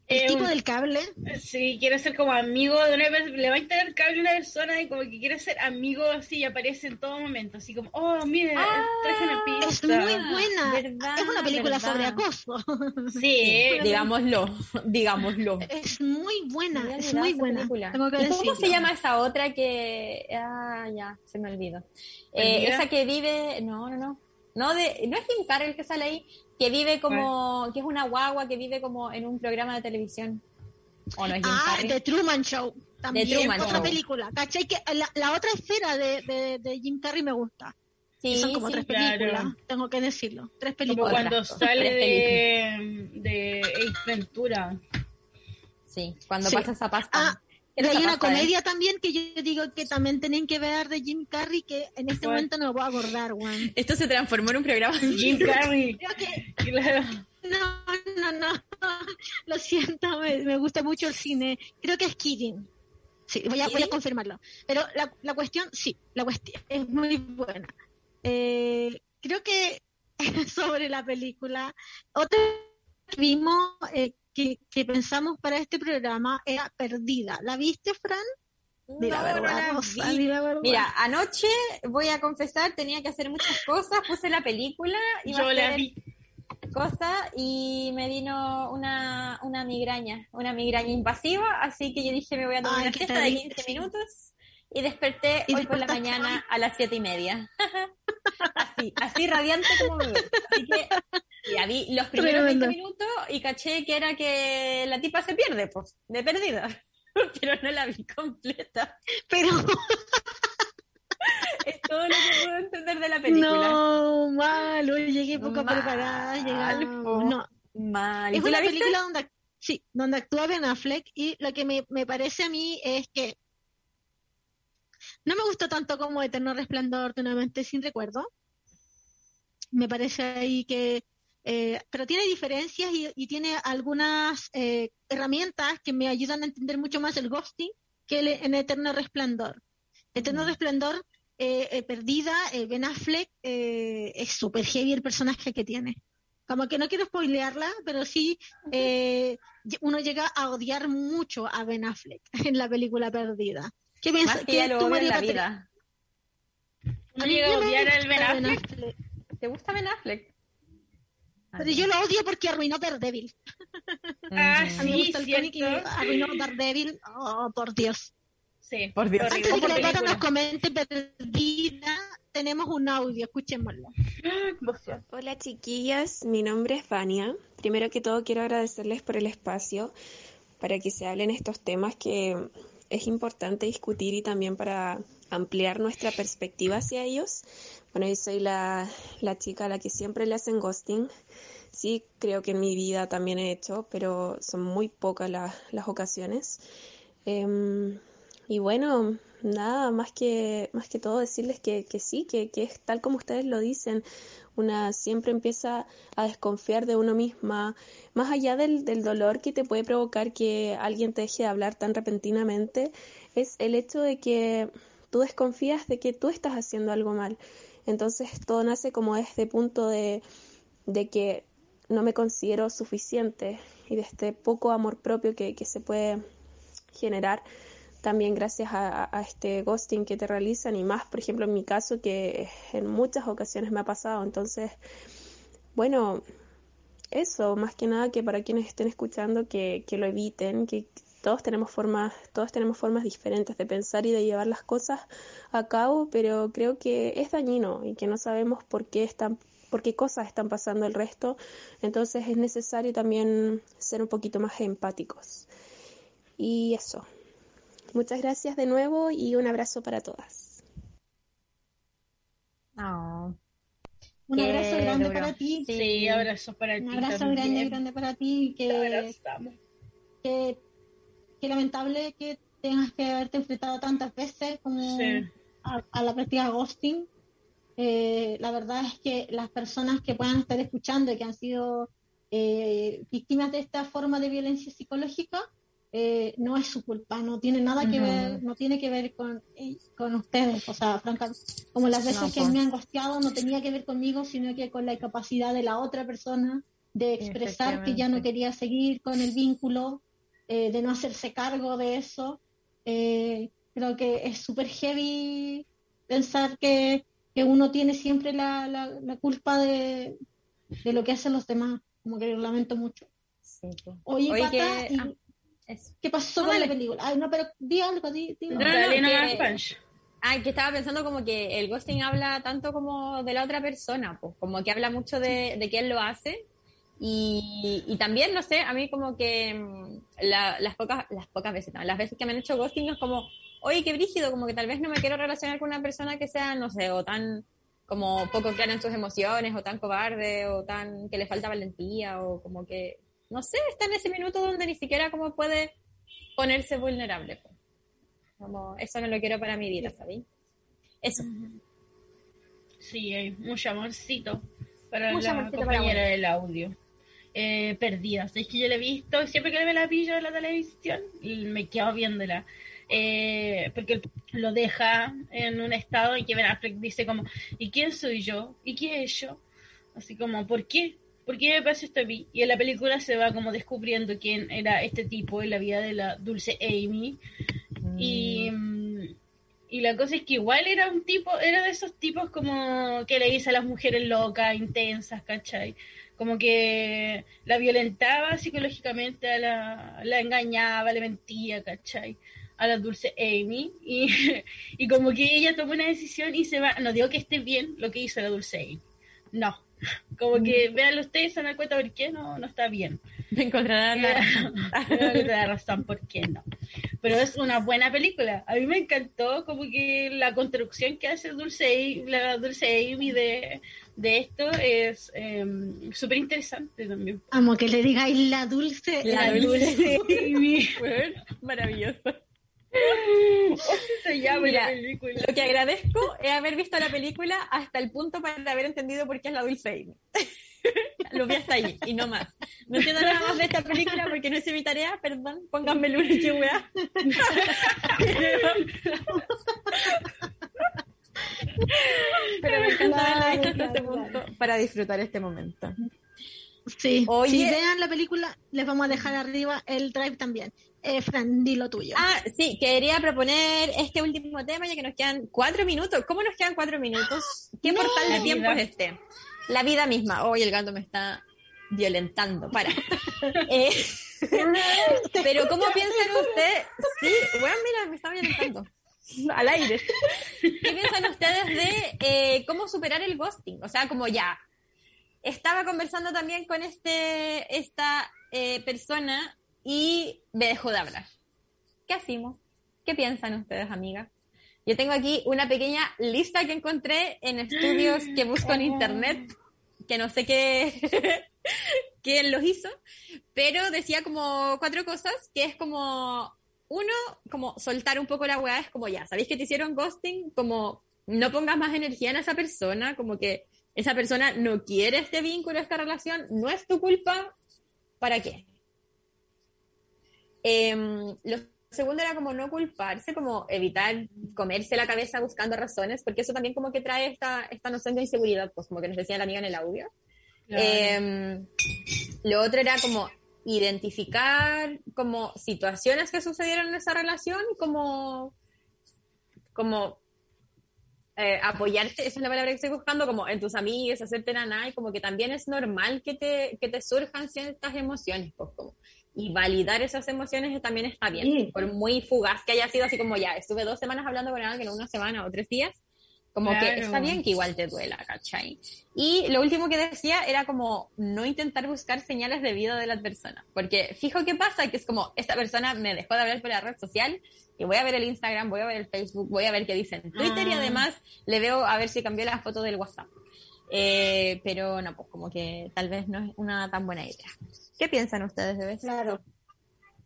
El Eh, tipo del cable Sí, quiere ser como amigo de una persona, le va a instalar cable a una persona y como que quiere ser amigo así y aparece en todo momento, así como, oh, mire, Ah, traje una pizza. es muy buena. verdad, es una película verdad. sobre acoso. Sí, eh, Digámoslo, digámoslo. es muy buena, es muy buena. película. Tengo que ¿Y cómo se llama esa otra que... Ah, ya, se me olvidó. Eh, esa que vive... No, no, no. No, de... no es Jim Carrey el que sale ahí, que vive como... que es una guagua que vive como en un programa de televisión. ¿O no es Jim Ah, Carrey? The Truman Show. También Truman otra Show. película. ¿Cachai? Que la, la otra esfera de, de, de Jim Carrey me gusta. Sí, Que son como sí. tres claro. películas. Tengo que decirlo. Tres como películas. cuando Otras, sale de, de Ace Ventura. Sí, cuando Sí. pasa esa pasta. Ah, Esa hay una ¿eh? comedia también que yo digo que también tienen que ver de Jim Carrey que en este momento no me puedo acordar, Juan. Esto se transformó en un programa. Jim Carrey, que claro. no, no, no. Lo siento, me, me gusta mucho el cine. Creo que es Kidding. Sí, voy a, voy a confirmarlo. Pero la, la cuestión, sí, la cuestión es muy buena. Eh, creo que sobre la película, otra que vimos eh, que, que pensamos para este programa era Perdida. ¿La viste, Fran? Di la No, no verdad, la Rosa, vi. di la verdad. Mira, anoche voy a confesar, tenía que hacer muchas cosas, puse la película, iba Yo a la hacer vi. cosas y me vino una, una migraña, una migraña invasiva, así que yo dije me voy a tomar Ay, una qué siesta de terrible, 15 sí. minutos y desperté Y hoy por la mañana a las siete y media. así, así radiante como me veo. Así que ya vi los primeros Tremendo. 20 minutos y caché que era que la tipa se pierde, pues, de perdida. Pero no la vi completa. Pero Es todo lo que puedo entender de la película. no, mal, hoy llegué poco Mal, preparada. llegamos. po. No, Mal. es ¿Tú una la viste? película donde, sí, donde actúa Ben Affleck y lo que me, me parece a mí es que no me gustó tanto como Eterno Resplandor de una mente sin recuerdo. Me parece ahí que, eh, pero tiene diferencias y, y tiene algunas eh, herramientas que me ayudan a entender mucho más el ghosting que el- en Eterno Resplandor. Eterno Mm. Resplandor, eh, eh, perdida, eh, Ben Affleck, eh, es súper heavy el personaje que tiene. Como que no quiero spoilearla, pero sí eh, uno llega a odiar mucho a Ben Affleck en la película Perdida. ¿Qué piensas? Más que ya lo tú, odio en María la Patricia? vida. No llega a odiar al Ben. Affleck, ¿Te gusta Ben Affleck? Pero yo lo odio porque arruinó Daredevil. Ah, A mí me Sí, gusta el cómic y cierto. arruinó Daredevil. Oh, por Dios. Sí, Por Dios. Antes de que la nos comente Perdida, tenemos un audio, escuchémoslo. Hola chiquillas, mi nombre es Vania. Primero que todo quiero agradecerles por el espacio para que se hablen estos temas que es importante discutir y también para ampliar nuestra perspectiva hacia ellos. Bueno, yo soy la, la chica a la que siempre le hacen ghosting. Sí, creo que en mi vida también he hecho, pero son muy pocas la- las ocasiones. Em, y bueno, nada, más que, más que todo decirles que, que sí, que, que es tal como ustedes lo dicen, una siempre empieza a desconfiar de uno misma, más allá del, del dolor que te puede provocar que alguien te deje de hablar tan repentinamente, es el hecho de que tú desconfías de que tú estás haciendo algo mal. Entonces todo nace como este punto de, de que no me considero suficiente y de este poco amor propio que, que se puede generar también gracias a, a este ghosting que te realizan y más, por ejemplo, en mi caso que en muchas ocasiones me ha pasado. Entonces, bueno, eso, más que nada que para quienes estén escuchando que, que lo eviten, que todos tenemos formas, todos tenemos formas diferentes de pensar y de llevar las cosas a cabo, pero creo que es dañino y que no sabemos por qué están por qué cosas están pasando el resto, entonces es necesario también ser un poquito más empáticos. Y eso. Muchas gracias de nuevo y un abrazo para todas. Oh. Un abrazo grande para ti. Sí, abrazos para ti. Un abrazo también. grande, grande para ti. Te Que, abrazamos. que, que lamentable que tengas que haberte enfrentado tantas veces como Sí. a, a la práctica ghosting. Eh, la verdad es que las personas que puedan estar escuchando y que han sido eh, víctimas de esta forma de violencia psicológica, eh, no es su culpa, no tiene nada que Ujú. ver, no tiene que ver con, eh, con ustedes. O sea, francamente, como las veces No, que pues. me han gosteado no tenía que ver conmigo, sino que con la incapacidad de la otra persona de expresar que ya no quería seguir con el vínculo, eh, de no hacerse cargo de eso. Eh, creo que es súper heavy pensar que, que uno tiene siempre la, la, la culpa de, de lo que hacen los demás. Como que lo lamento mucho. Sí, pues. Oye, Oye, Pata, que- ¿y ah, eso. ¿qué pasó No, con la película? Ay, no, pero di algo, di, di- No, no, nomás, que- Pancho. Ah, que estaba pensando como que el ghosting habla tanto como de la otra persona, pues como que habla mucho de, de quién lo hace. Y, y también, no sé, a mí como que mm, la- las pocas las pocas veces, no, las veces que me han hecho ghosting es como, oye, qué brígido, como que tal vez no me quiero relacionar con una persona que sea, no sé, o tan como poco clara en sus emociones, o tan cobarde, o tan que le falta valentía, o como que, no sé, está en ese minuto donde ni siquiera como puede ponerse vulnerable. pues. Como, eso no lo quiero para mi vida, ¿sabéis? Eso. Sí, hay mucho amorcito para Mucho la amorcito compañera del audio. Eh, perdida. Es que yo la he visto, siempre que me la pillo en la televisión, y me quedo viéndola. Eh, porque lo deja en un estado en que Ben Affleck dice como, ¿y quién soy yo? ¿Y qué es yo? Así como, ¿por qué? ¿Por qué me pasa esto a mí? Y en la película se va como descubriendo quién era este tipo en la vida de la dulce Amy. Y, mm, y la cosa es que igual era un tipo, era de esos tipos como que le dice a las mujeres locas, intensas, ¿cachai? Como que la violentaba psicológicamente, a la, la engañaba, le mentía, ¿cachai? A la dulce Amy. Y, y como que ella tomó una decisión y se va. No digo que esté bien lo que hizo la dulce Amy. No. Como que vean ustedes, se dan cuenta por qué no, no está bien. Me encontrarán la razón. Por qué no. Pero es una buena película. A mí me encantó como que la construcción que hace Dulce, la Dulce Amy de, de esto es eh, súper interesante también. Amo que le digáis la dulce. La la dulce. Amy. Maravilloso. Se llama Mira, la película. Lo que agradezco es haber visto la película hasta el punto para haber entendido por qué es la dulce Amy. Lo vi hasta ahí y no más. No entiendo nada más de esta película porque no hice mi tarea, perdón. Pónganme el único weá. Pero me encanta haberla visto hasta este punto para disfrutar este momento. Sí, Oye. si vean la película, les vamos a dejar arriba el drive también. Eh, Fran, di lo tuyo. Ah, sí, quería proponer este último tema ya que nos quedan cuatro minutos. ¿Cómo nos quedan cuatro minutos? ¿Qué portal de tiempo es este? La vida misma. Hoy el gato me está violentando. Para. Eh, pero ¿cómo piensan ustedes? Sí, bueno, mira, me está violentando. Al aire. ¿Qué piensan ustedes de eh, cómo superar el ghosting? O sea, como ya. Estaba conversando también con este esta eh, persona y me dejó de hablar. ¿Qué hacemos? ¿Qué piensan ustedes, amigas? Yo tengo aquí una pequeña lista que encontré en estudios que busco en internet, que no sé qué, quién los hizo, pero decía como cuatro cosas, que es como, uno, como soltar un poco la weá, es como ya, ¿sabéis que te hicieron ghosting? Como no pongas más energía en esa persona, como que esa persona no quiere este vínculo, esta relación, no es tu culpa, ¿para qué? Em, lo segundo era como no culparse, como evitar comerse la cabeza buscando razones, porque eso también como que trae esta, esta noción de inseguridad, pues como que nos decía la amiga en el audio. Claro. Em, lo otro era como identificar como situaciones que sucedieron en esa relación, como, como eh, apoyarte, esa es la palabra que estoy buscando, como en tus amigos, hacerte nada, y como que también es normal que te, que te surjan ciertas emociones, pues como, y validar esas emociones también está bien, por muy fugaz que haya sido así como ya, estuve dos semanas hablando con alguien, una semana o tres días, como que está bien que igual te duela, ¿cachai? Y lo último que decía era como no intentar buscar señales de vida de la persona. Porque fijo que pasa, que es como esta persona me dejó de hablar por la red social y voy a ver el Instagram, voy a ver el Facebook, voy a ver qué dicen en Twitter y Ah. además le veo a ver si cambió la foto del WhatsApp. Eh, pero no, pues como que tal vez no es una tan buena idea. ¿Qué piensan ustedes, bebés? Claro.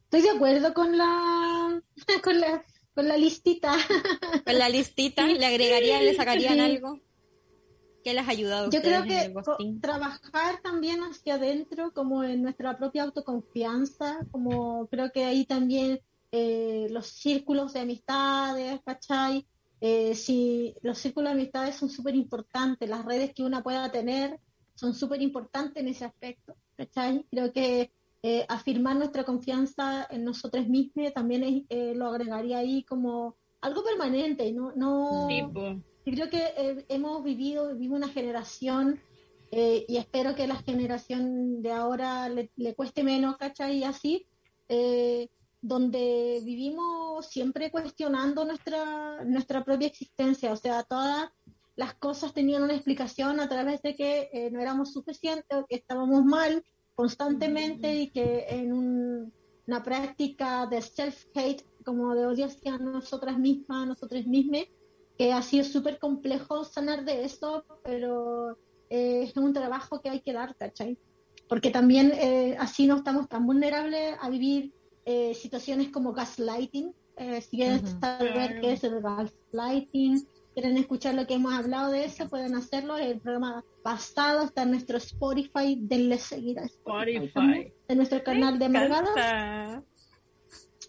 Estoy de acuerdo con la, con la, con la listita. Con la listita, ¿le agregarían, le sacarían algo? ¿Qué les ha ayudado Yo creo que trabajar también hacia adentro, como en nuestra propia autoconfianza, como creo que ahí también eh, los círculos de amistades, ¿cachai? Eh, si los círculos de amistades son súper importantes, las redes que una pueda tener son súper importantes en ese aspecto, ¿cachai? Creo que eh, afirmar nuestra confianza en nosotros mismos también es, eh, lo agregaría ahí como algo permanente, no, no, Tipo. yo creo que eh, hemos vivido, vivimos una generación eh, y espero que la generación de ahora le, le cueste menos, ¿cachai? Y así, eh, donde vivimos siempre cuestionando nuestra, nuestra propia existencia, o sea, todas las cosas tenían una explicación a través de que eh, no éramos suficientes o que estábamos mal constantemente y que en un- una práctica de self-hate, como de odio hacia nosotras mismas, nosotros mismos, que ha sido súper complejo sanar de eso, pero eh, es un trabajo que hay que dar, ¿cachai? Porque también eh, así no estamos tan vulnerables a vivir eh, situaciones como gaslighting. Eh, si quieren Ujú. saber qué es el gaslighting, quieren escuchar lo que hemos hablado de eso, pueden hacerlo. El programa pasado está en nuestro Spotify, denle seguir a Spotify, Spotify. en nuestro canal de. Encanta.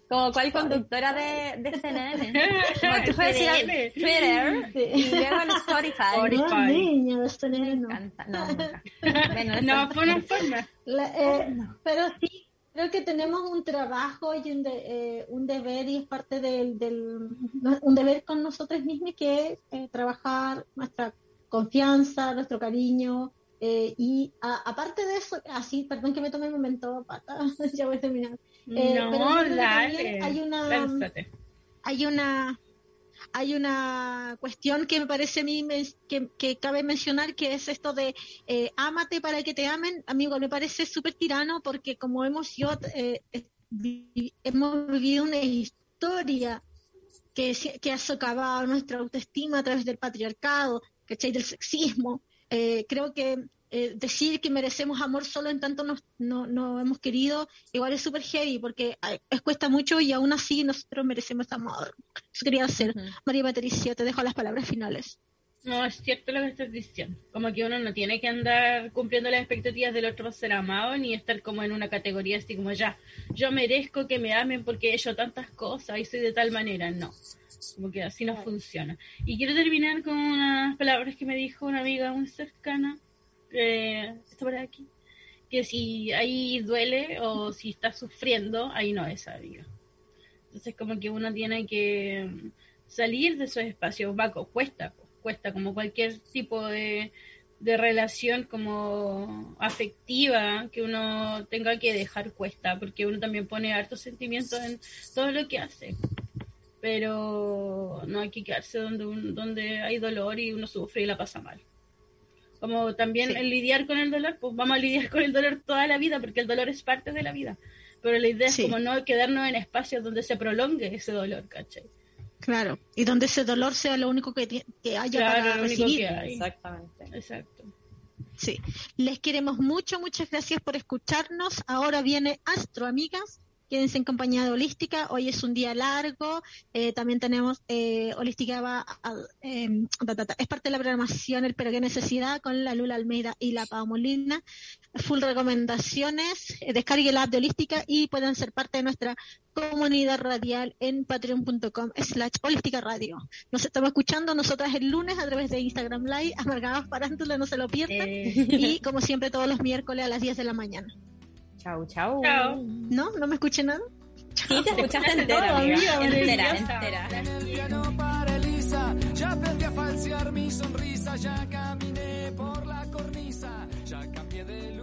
Como cual conductora de, de CNN. Como tú puedes ir CNN. Twitter Sí. y luego Spotify. Spotify. No, niña, de Me nene no. encanta. No, nunca. Bueno, eso- No, fue una forma. La- eh, Pero sí, creo que tenemos un trabajo y un, de- eh, un deber y es parte del, del- un deber con nosotros mismos que es eh, trabajar nuestra confianza, nuestro cariño eh, y a- aparte de eso, así, perdón que me tome un momento, pata, ya voy a terminar. Eh, pero no, que dale. hay una- Lánzate. hay una hay una cuestión que me parece a mí que, que cabe mencionar que es esto de eh, ámate para que te amen amigo me parece súper tirano porque como hemos yo eh, hemos vivido una historia que ha socavado nuestra autoestima a través del patriarcado ¿cachai? del sexismo Eh, creo que eh, decir que merecemos amor solo en tanto nos, no, no hemos querido igual es súper heavy porque es cuesta mucho y aún así nosotros merecemos amor eso quería hacer. Ujú. María Patricia, te dejo las palabras finales. No, es cierto lo que estás diciendo. Como que uno no tiene que andar cumpliendo las expectativas del otro ser amado, ni estar como en una categoría así como ya, yo merezco que me amen porque he hecho tantas cosas y soy de tal manera. No, como que así no funciona. Y quiero terminar con unas palabras que me dijo una amiga muy cercana, eh, está por aquí, que si ahí duele o si está sufriendo, ahí no es amiga. Entonces como que uno tiene que mm, salir de esos espacios, va, cu- cuesta, cu- cuesta como cualquier tipo de, de relación como afectiva que uno tenga que dejar cuesta, porque uno también pone hartos sentimientos en todo lo que hace. Pero no hay que quedarse donde, un- donde hay dolor y uno sufre y la pasa mal. Como también Sí. el lidiar con el dolor, pues vamos a lidiar con el dolor toda la vida, porque el dolor es parte de la vida. Pero la idea Sí. es como no quedarnos en espacios donde se prolongue ese dolor, ¿cachai? Claro. Y donde ese dolor sea lo único que, que haya Claro, para lo único que hay. Exactamente. Exacto. Sí. Les queremos mucho, muchas gracias por escucharnos. Ahora viene Astro, amigas. Quédense en compañía de Holística. Hoy es un día largo. Eh, también tenemos eh, Holística va a- eh, es parte de la programación El Pero Qué Necesidad con la Lula Almeida y la Pau Molina. Full recomendaciones. Eh, descargue la app de Holística y puedan ser parte de nuestra comunidad radial en patreon.com slash holística radio. Nos estamos escuchando nosotras el lunes a través de Instagram Live, amargadas parándula, no se lo pierdan. Eh, Y como siempre todos los miércoles a las 10 de la mañana. Chau, chau. Chao. ¿No? ¿No me escuché nada? Sí, te escuchaste entera, todo, amiga. amiga, Entera, entera. En el piano para Elisa, ya aprendí a falsear. mi sonrisa, ya caminé por la cornisa, ya cambié de lugar